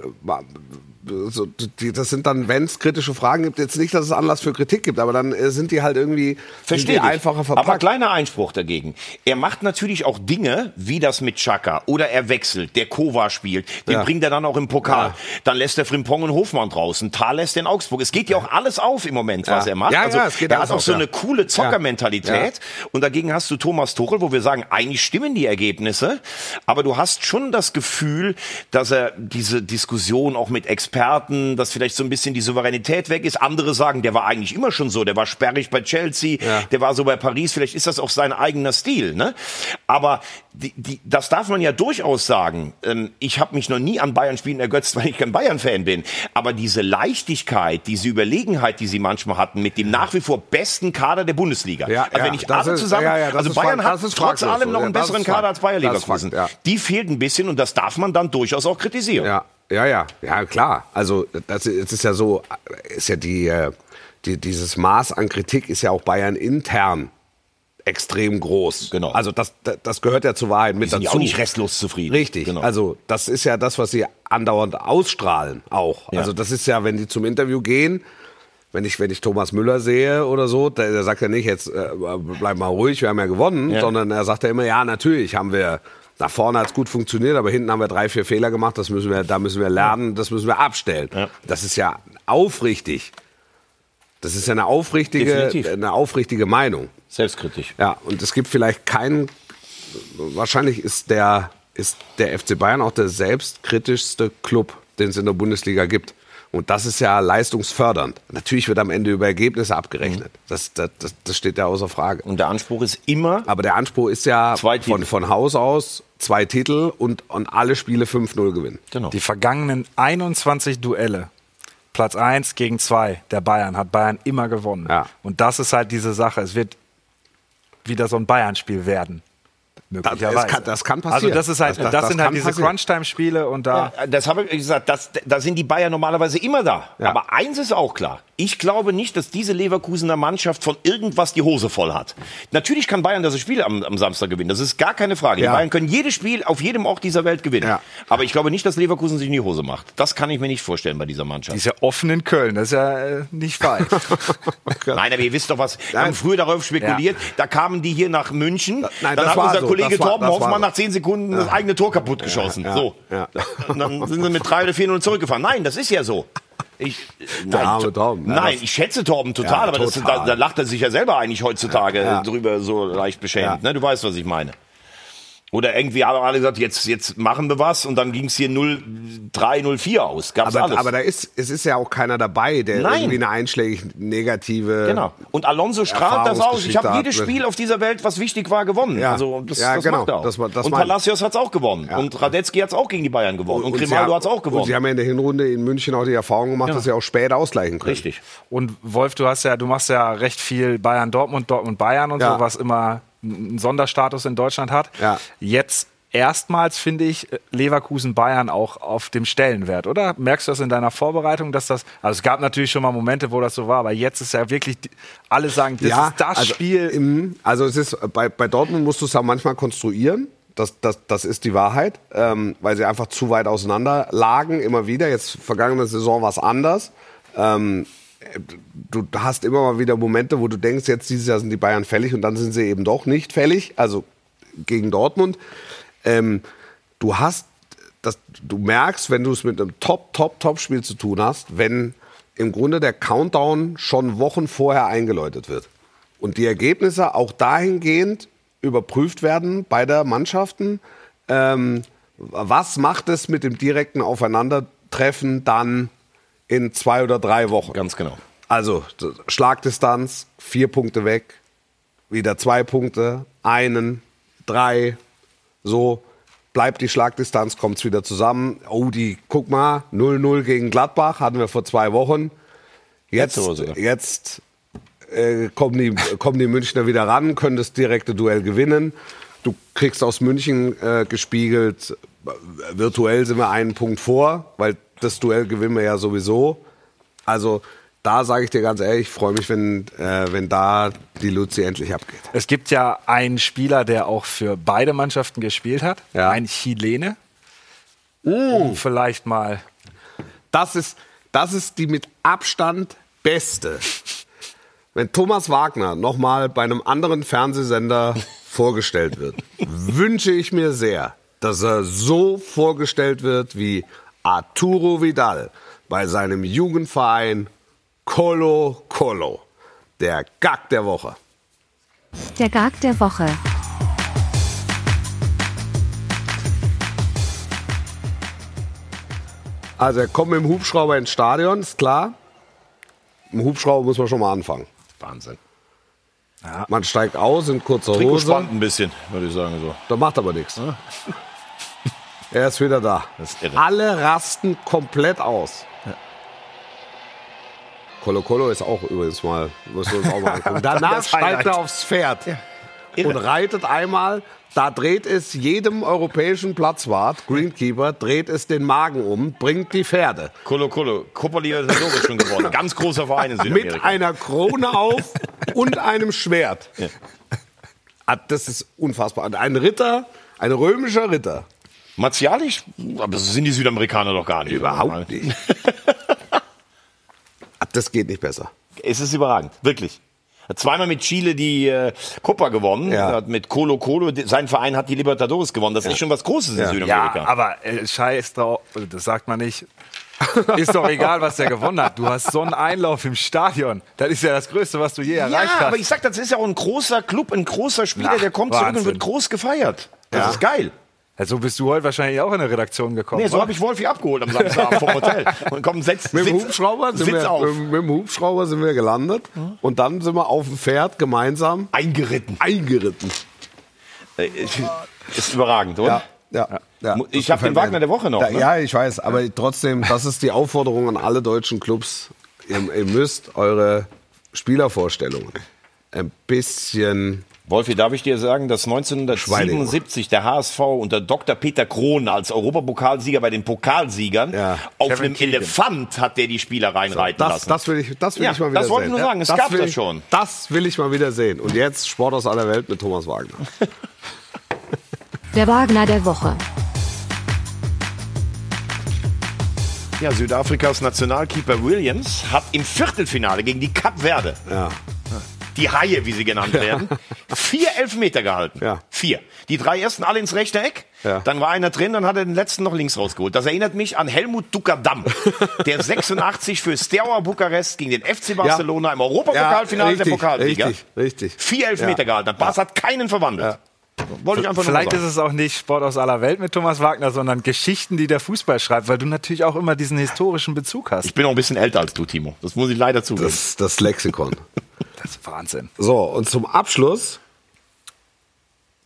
so, die, das sind dann, wenn es kritische Fragen gibt, jetzt nicht, dass es Anlass für Kritik gibt, aber dann äh, sind die halt irgendwie Verstehe einfacher verpackt. Aber kleiner Einspruch dagegen. Er macht natürlich auch Dinge, wie das mit Chaka. Oder er wechselt, der Kova spielt. Den Ja. bringt er dann auch im Pokal. Ja. Dann lässt er Frimpong und Hofmann draußen. Thal lässt in Augsburg. Es geht ja auch alles auf im Moment, was Ja. er macht. Ja, also, es geht er hat auch so eine coole Zockermentalität. Und dagegen hast du Thomas Tuchel, wo wir sagen, eigentlich stimmen die Ergebnisse. Aber du hast schon das Gefühl, dass er diese Diskussion auch mit Experten, dass vielleicht so ein bisschen die Souveränität weg ist. Andere sagen, der war eigentlich immer schon so. Der war sperrig bei Chelsea. Ja. Der war so bei Paris. Vielleicht ist das auch sein eigener Stil. Ne? Aber die, die, das darf man ja durchaus sagen. Ähm, ich habe mich noch nie an Bayern-Spielen ergötzt, weil ich kein Bayern-Fan bin. Aber diese Leichtigkeit, diese Überlegenheit, die sie manchmal hatten, mit dem nach wie vor besten Kader der Bundesliga. Ja, also wenn ich alle ist- zusammen, ja, ja, also Bayern hat trotz allem noch einen besseren Kader als Bayer Leverkusen. Fakt. Die fehlt ein bisschen und das darf man dann durchaus auch kritisieren. Ja, ja, ja, ja, klar. Also das ist, es ist ja so, ist ja die, äh, die, dieses Maß an Kritik ist ja auch Bayern intern extrem groß. Genau. Also das, das- das gehört ja zur Wahrheit mit sind ja dazu. auch nicht restlos zufrieden. Richtig. Genau. Also das ist ja das, was sie andauernd ausstrahlen auch. Ja. Also das ist ja, wenn die zum Interview gehen, wenn ich, wenn ich Thomas Müller sehe oder so, der, der sagt ja nicht, jetzt äh, bleib mal ruhig, wir haben ja gewonnen, Ja. sondern er sagt ja immer, ja, natürlich haben wir, da vorne hat's gut funktioniert, aber hinten haben wir drei, vier Fehler gemacht, das müssen wir, da müssen wir lernen, das müssen wir abstellen. Ja. Das ist ja aufrichtig. Das ist ja eine aufrichtige, Definitiv. eine aufrichtige Meinung. Selbstkritisch. Ja, und es gibt vielleicht keinen, wahrscheinlich ist der, ist der FC Bayern auch der selbstkritischste Club, den es in der Bundesliga gibt. Und das ist ja leistungsfördernd. Natürlich wird am Ende über Ergebnisse abgerechnet. Das, das, das, das steht ja außer Frage. Und der Anspruch ist immer, Aber der Anspruch ist ja Zwei von, von Haus aus zwei Titel und, und alle Spiele 5-0 gewinnen. genau. Die vergangenen 21 Duelle, Platz 1 gegen 2 der Bayern, hat Bayern immer gewonnen. Ja. Und das ist halt diese Sache. Es wird wieder so ein Bayern-Spiel werden. Möglicherweise. Das kann- das kann Also passieren. das ist halt, Das- das, das- sind halt kann diese. Crunch-Time-Spiele und da. Ja, das habe ich gesagt, das, da sind die Bayern normalerweise immer da. Ja. Aber eins ist auch klar. Ich glaube nicht, dass diese Leverkusener Mannschaft von irgendwas die Hose voll hat. Natürlich kann Bayern das Spiel am, am Samstag gewinnen. Das ist gar keine Frage. Ja. Die Bayern können jedes Spiel auf jedem Ort dieser Welt gewinnen. Ja. Aber ich glaube nicht, dass Leverkusen sich in die Hose macht. Das kann ich mir nicht vorstellen bei dieser Mannschaft. Die ist ja offen in Köln, das ist ja äh, nicht weit. Nein, aber ihr wisst doch was. Wir haben früher darauf spekuliert. Da kamen die hier nach München. Nein, dann das hat war unser so. Kollege Das war- Torben das Hoffmann nach zehn Sekunden das eigene Tor kaputt geschossen. ja, so. ja. Und dann sind sie mit drei oder vier 0 zurückgefahren. Nein, das ist ja so. Ich, nein, Torben, ja, nein, das- ich schätze Torben total, Ja, aber Das, total. da, da lacht er sich ja selber eigentlich heutzutage Ja. drüber so leicht beschämt. Ja. Ne? Du weißt, was ich meine. Oder irgendwie haben alle gesagt, jetzt, jetzt machen wir was und dann ging es hier 0-3, 0-4 aus. Gab's Aber, alles. aber da ist, es ist ja auch keiner dabei, der Nein. irgendwie eine einschlägig negative. Genau. Und Alonso strahlt das aus. Ich habe jedes hat. Spiel auf dieser Welt, was wichtig war, gewonnen. Ja. Also das, Ja, das genau. macht er auch. Das das und. Palacios hat's auch gewonnen. Ja. Und Radetzky hat's auch gegen die Bayern gewonnen. Und, sie Grimaldo haben- hat's auch Und gewonnen. sie haben ja in der Hinrunde in München auch die Erfahrung gemacht, dass sie auch spät ausgleichen können. Richtig. Und Wolf, du hast ja, du machst ja recht viel Bayern Dortmund, Dortmund Bayern und Ja. so, was immer einen Sonderstatus in Deutschland hat. Ja. Jetzt erstmals finde ich Leverkusen Bayern auch auf dem Stellenwert, oder? Merkst du das in deiner Vorbereitung, dass das also es gab natürlich schon mal Momente, wo das so war, aber jetzt ist ja wirklich alle sagen, das ist das also, Spiel. Im, also es ist bei, bei Dortmund musst du es ja manchmal konstruieren. Das, das, das ist die Wahrheit, ähm, weil sie einfach zu weit auseinander lagen, immer wieder. Jetzt vergangene Saison war es anders. Ähm, du hast immer mal wieder Momente, wo du denkst, jetzt dieses Jahr sind die Bayern fällig und dann sind sie eben doch nicht fällig, also gegen Dortmund. Ähm, du hast, das, du merkst, wenn du es mit einem Top, Top, Top-Spiel zu tun hast, wenn im Grunde der Countdown schon Wochen vorher eingeläutet wird. Und die Ergebnisse auch dahingehend überprüft werden bei der Mannschaften. Ähm, was macht es mit dem direkten Aufeinandertreffen dann in zwei oder drei Wochen? Ganz genau. Also Schlagdistanz, vier Punkte weg, wieder zwei Punkte, einen, drei, so bleibt die Schlagdistanz, kommt's wieder zusammen. Oh, die, guck mal, 0-0 gegen Gladbach hatten wir vor zwei Wochen. Jetzt, jetzt äh, kommen, die, kommen die Münchner wieder ran, können das direkte Duell gewinnen. Du kriegst aus München äh, gespiegelt, virtuell sind wir einen Punkt vor, weil das Duell gewinnen wir ja sowieso. Also da sage ich dir ganz ehrlich, ich freue mich, wenn, äh, wenn da die Luzi endlich abgeht. Es gibt ja einen Spieler, der auch für beide Mannschaften gespielt hat, Ja. ein Chilene. Um vielleicht mal Das ist, das ist die mit Abstand beste. Wenn Thomas Wagner nochmal bei einem anderen Fernsehsender vorgestellt wird, wünsche ich mir sehr, dass er so vorgestellt wird wie Arturo Vidal bei seinem Jugendverein Colo Colo. Der Gag der Woche. Der Gag der Woche. Also er kommt mit dem Hubschrauber ins Stadion, ist klar. Im Hubschrauber muss man schon mal anfangen. Wahnsinn. Man steigt aus in kurzer Trikot Hose. spannt ein bisschen, würde ich sagen so. Da macht aber nichts. Er ist wieder da. Ist. Alle rasten komplett aus. Colo Colo ist auch übrigens mal, müssen wir uns auch mal angucken. Danach steigt er aufs Pferd Irre. und reitet einmal. Da dreht es jedem europäischen Platzwart, Greenkeeper, dreht es den Magen um, bringt die Pferde. Colo Colo, Copa Libertadores schon gewonnen. Ganz großer Verein in Südamerika. Mit einer Krone auf und einem Schwert. Ah, Das ist unfassbar. Ein Ritter, ein römischer Ritter. Martialisch? Aber das sind die Südamerikaner doch gar nicht. Überhaupt nicht. Das geht nicht besser. Es ist überragend, wirklich. Hat zweimal mit Chile die äh, Copa gewonnen, Ja. hat mit Colo Colo, sein Verein hat die Libertadores gewonnen. Das ist schon was Großes in Ja. Südamerika. Ja, aber äh, scheiß drauf, das sagt man nicht. Ist doch egal, was der gewonnen hat. Du hast so einen Einlauf im Stadion. Das ist ja das Größte, was du je erreicht Ja, hast. aber ich sag, das ist ja auch ein großer Club, ein großer Spieler, Ach, der kommt zurück und Wahnsinn. wird groß gefeiert. Das Ja. ist geil. Ja, so bist du heute wahrscheinlich auch in eine Redaktion gekommen. Nee, so habe ich Wolfi abgeholt am Samstag vom Hotel. Und komm, setz, Mit dem sitz, Hubschrauber sind wir, auf. mit, mit dem Hubschrauber sind wir gelandet und dann sind wir auf dem Pferd gemeinsam Eingeritten. eingeritten. Äh, Ist überragend, oder? Ja, ja. ja. Ich Das hab den. Wagner der Woche noch, Ja, ne? ja, ich weiß, aber trotzdem, das ist die Aufforderung an alle deutschen Clubs. Ihr, ihr müsst eure Spielervorstellungen ein bisschen Wolfi, darf ich dir sagen, dass 1977 der HSV unter Dr. Peter Krohn als Europapokalsieger bei den Pokalsiegern Ja. auf Kevin einem Keegan. Elefant hat der die Spieler reinreiten Das, lassen. das will ich, das will Ja, ich mal wieder das wollte ich sehen. nur sagen, es das gab will das ich, schon. Das will ich mal wieder sehen. Und jetzt Sport aus aller Welt mit Thomas Wagner. Der Wagner der Woche. Ja, Südafrikas Nationalkeeper Williams hat im Viertelfinale gegen die Kap Verde, Ja. Die Haie, wie sie genannt werden, vier Elfmeter gehalten. Ja. Vier. Die drei ersten alle ins rechte Eck. Ja. Dann war einer drin, dann hat er den letzten noch links rausgeholt. Das erinnert mich an Helmut Dukadam, der 86 für Steaua Bukarest gegen den FC Barcelona im Europapokalfinale der richtig, Pokalsieger Richtig, richtig. vier Elfmeter Ja. gehalten hat. Bas hat keinen verwandelt. Wollte ich einfach Vielleicht ist es auch nicht Sport aus aller Welt mit Thomas Wagner, sondern Geschichten, die der Fußball schreibt, weil du natürlich auch immer diesen historischen Bezug hast. Ich bin auch ein bisschen älter als du, Timo. Das muss ich leider zugeben. Das, das Lexikon. Das ist Wahnsinn. So, und zum Abschluss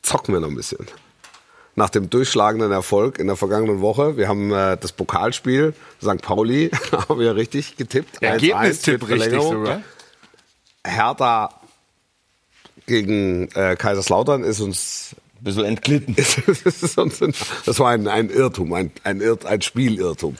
zocken wir noch ein bisschen. Nach dem durchschlagenden Erfolg in der vergangenen Woche, wir haben äh, das Pokalspiel St. Pauli, haben wir richtig getippt. 1-1 Ergebnistipp richtig sogar. Hertha gegen äh, Kaiserslautern ist uns Ein bisschen entglitten. das, ist uns, das war ein, ein Irrtum, ein, ein, Irrt, ein Spielirrtum.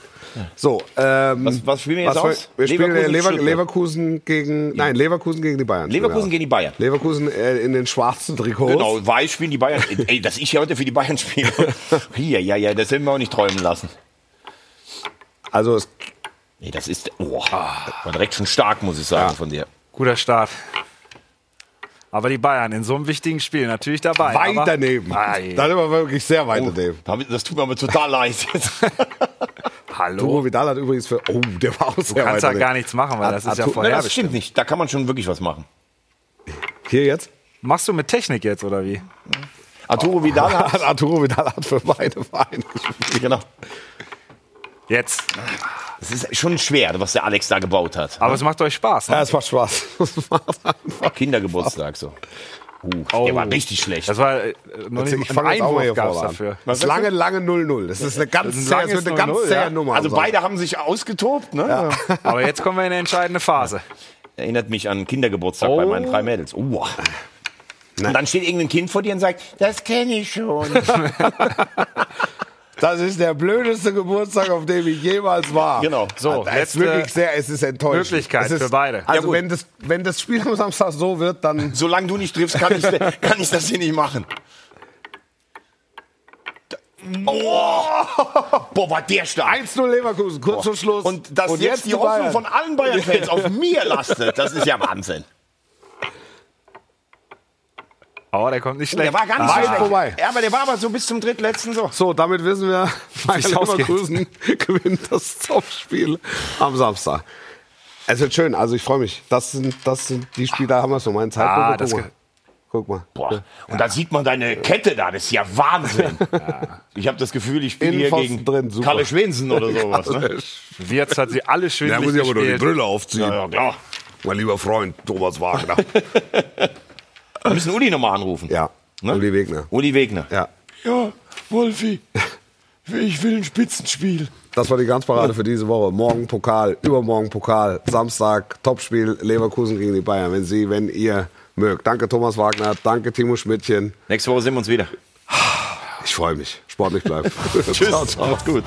So, ähm, Was- was spielen wir jetzt was aus? Wir spielen Leverkusen, Lever. Leverkusen gegen, nein, Leverkusen gegen die Bayern. Leverkusen Genau. gegen die Bayern. Leverkusen äh, in den schwarzen Trikots. Genau, weiß spielen die Bayern. Ey, dass ich ja heute für die Bayern spiele. Hier, ja, ja, das hätten wir auch nicht träumen lassen. Also es, Nee, das ist, oh, war direkt schon stark, muss ich sagen, von dir. Guter Start. Aber die Bayern in so einem wichtigen Spiel natürlich dabei. weit aber, daneben. Ei. Dann immer wirklich sehr weit daneben. Das tut mir aber total leid. Hallo. Turo Vidal hat übrigens für. Oh, der war auch Du sehr kannst weit da gar nichts machen, weil das ist ja vorher Nein, das stimmt nicht. Da kann man schon wirklich was machen. Hier jetzt? Machst du mit Technik jetzt oder wie? Arturo Vidal hat, Hat Arturo Vidal hat für beide Vereine gespielt. genau. Jetzt. Das ist schon schwer, was der Alex da gebaut hat. Aber es macht euch Spaß. Ne? Ja, es macht Spaß. Es. Kindergeburtstag so. Uh, Oh. Der war richtig schlecht. Das war äh, noch nicht Ich ein Einwurf gab's dafür. Das lange, lange 0-0. Das ist eine ganz, ist ein sehr, das langes wird eine ganz 0-0, zähe ja. Nummer. Also beide haben sich ausgetobt. Ne? Aber jetzt kommen wir in eine entscheidende Phase. Erinnert mich an Kindergeburtstag bei Oh. meinen drei Mädels. Uh. Und dann steht irgendein Kind vor dir und sagt, das kenne ich schon. Das ist der blödeste Geburtstag, auf dem ich jemals war. Genau. So, es ist wirklich sehr, es ist enttäuschend. Möglichkeit es ist, für beide. Also Ja, wenn das, wenn das Spiel am Samstag so wird, dann Solange du nicht triffst, kann ich, kann ich das hier nicht machen. Oh. Boah, war der stark. 1-0 Leverkusen, kurz vor Schluss. Und dass jetzt, die Hoffnung von allen Bayern-Fans auf mir lastet, das ist ja Wahnsinn. Oh, der kommt nicht schlecht. Der war gar nicht Weit so schlecht. vorbei. Ja, aber der war aber so bis zum drittletzten so. So, damit wissen wir, ausgeht. Leverkusen gewinnt das Topspiel am Samstag. Es wird schön, also ich freue mich. Das sind, das sind die Spiele, da haben wir so meinen Zeitpunkt. Ah, Guck das mal. ge- Guck mal. Boah. Und da sieht man deine Kette da, das ist ja Wahnsinn. Ich habe das Gefühl, ich spiele hier gegen drin, super. Kalle Schwensen oder sowas. Ne? Wirtz hat sie alle schwindelig gespielt. Brille aufziehen. Ja, ja, klar. Mein lieber Freund Thomas Wagner. Wir müssen Uli nochmal anrufen. ja, Ne? Uli Wegner. Uli Wegner. Ja, Ja, Wolfi, ich will ein Spitzenspiel. das war die Ganzparade für diese Woche. Morgen Pokal, übermorgen Pokal, Samstag Topspiel Leverkusen gegen die Bayern. Wenn Sie, wenn ihr mögt. Danke Thomas Wagner, danke Timo Schmidtchen. Nächste Woche sehen wir uns wieder. Ich freue mich. Sportlich bleiben. Tschüss. ciao, ciao. Macht's gut.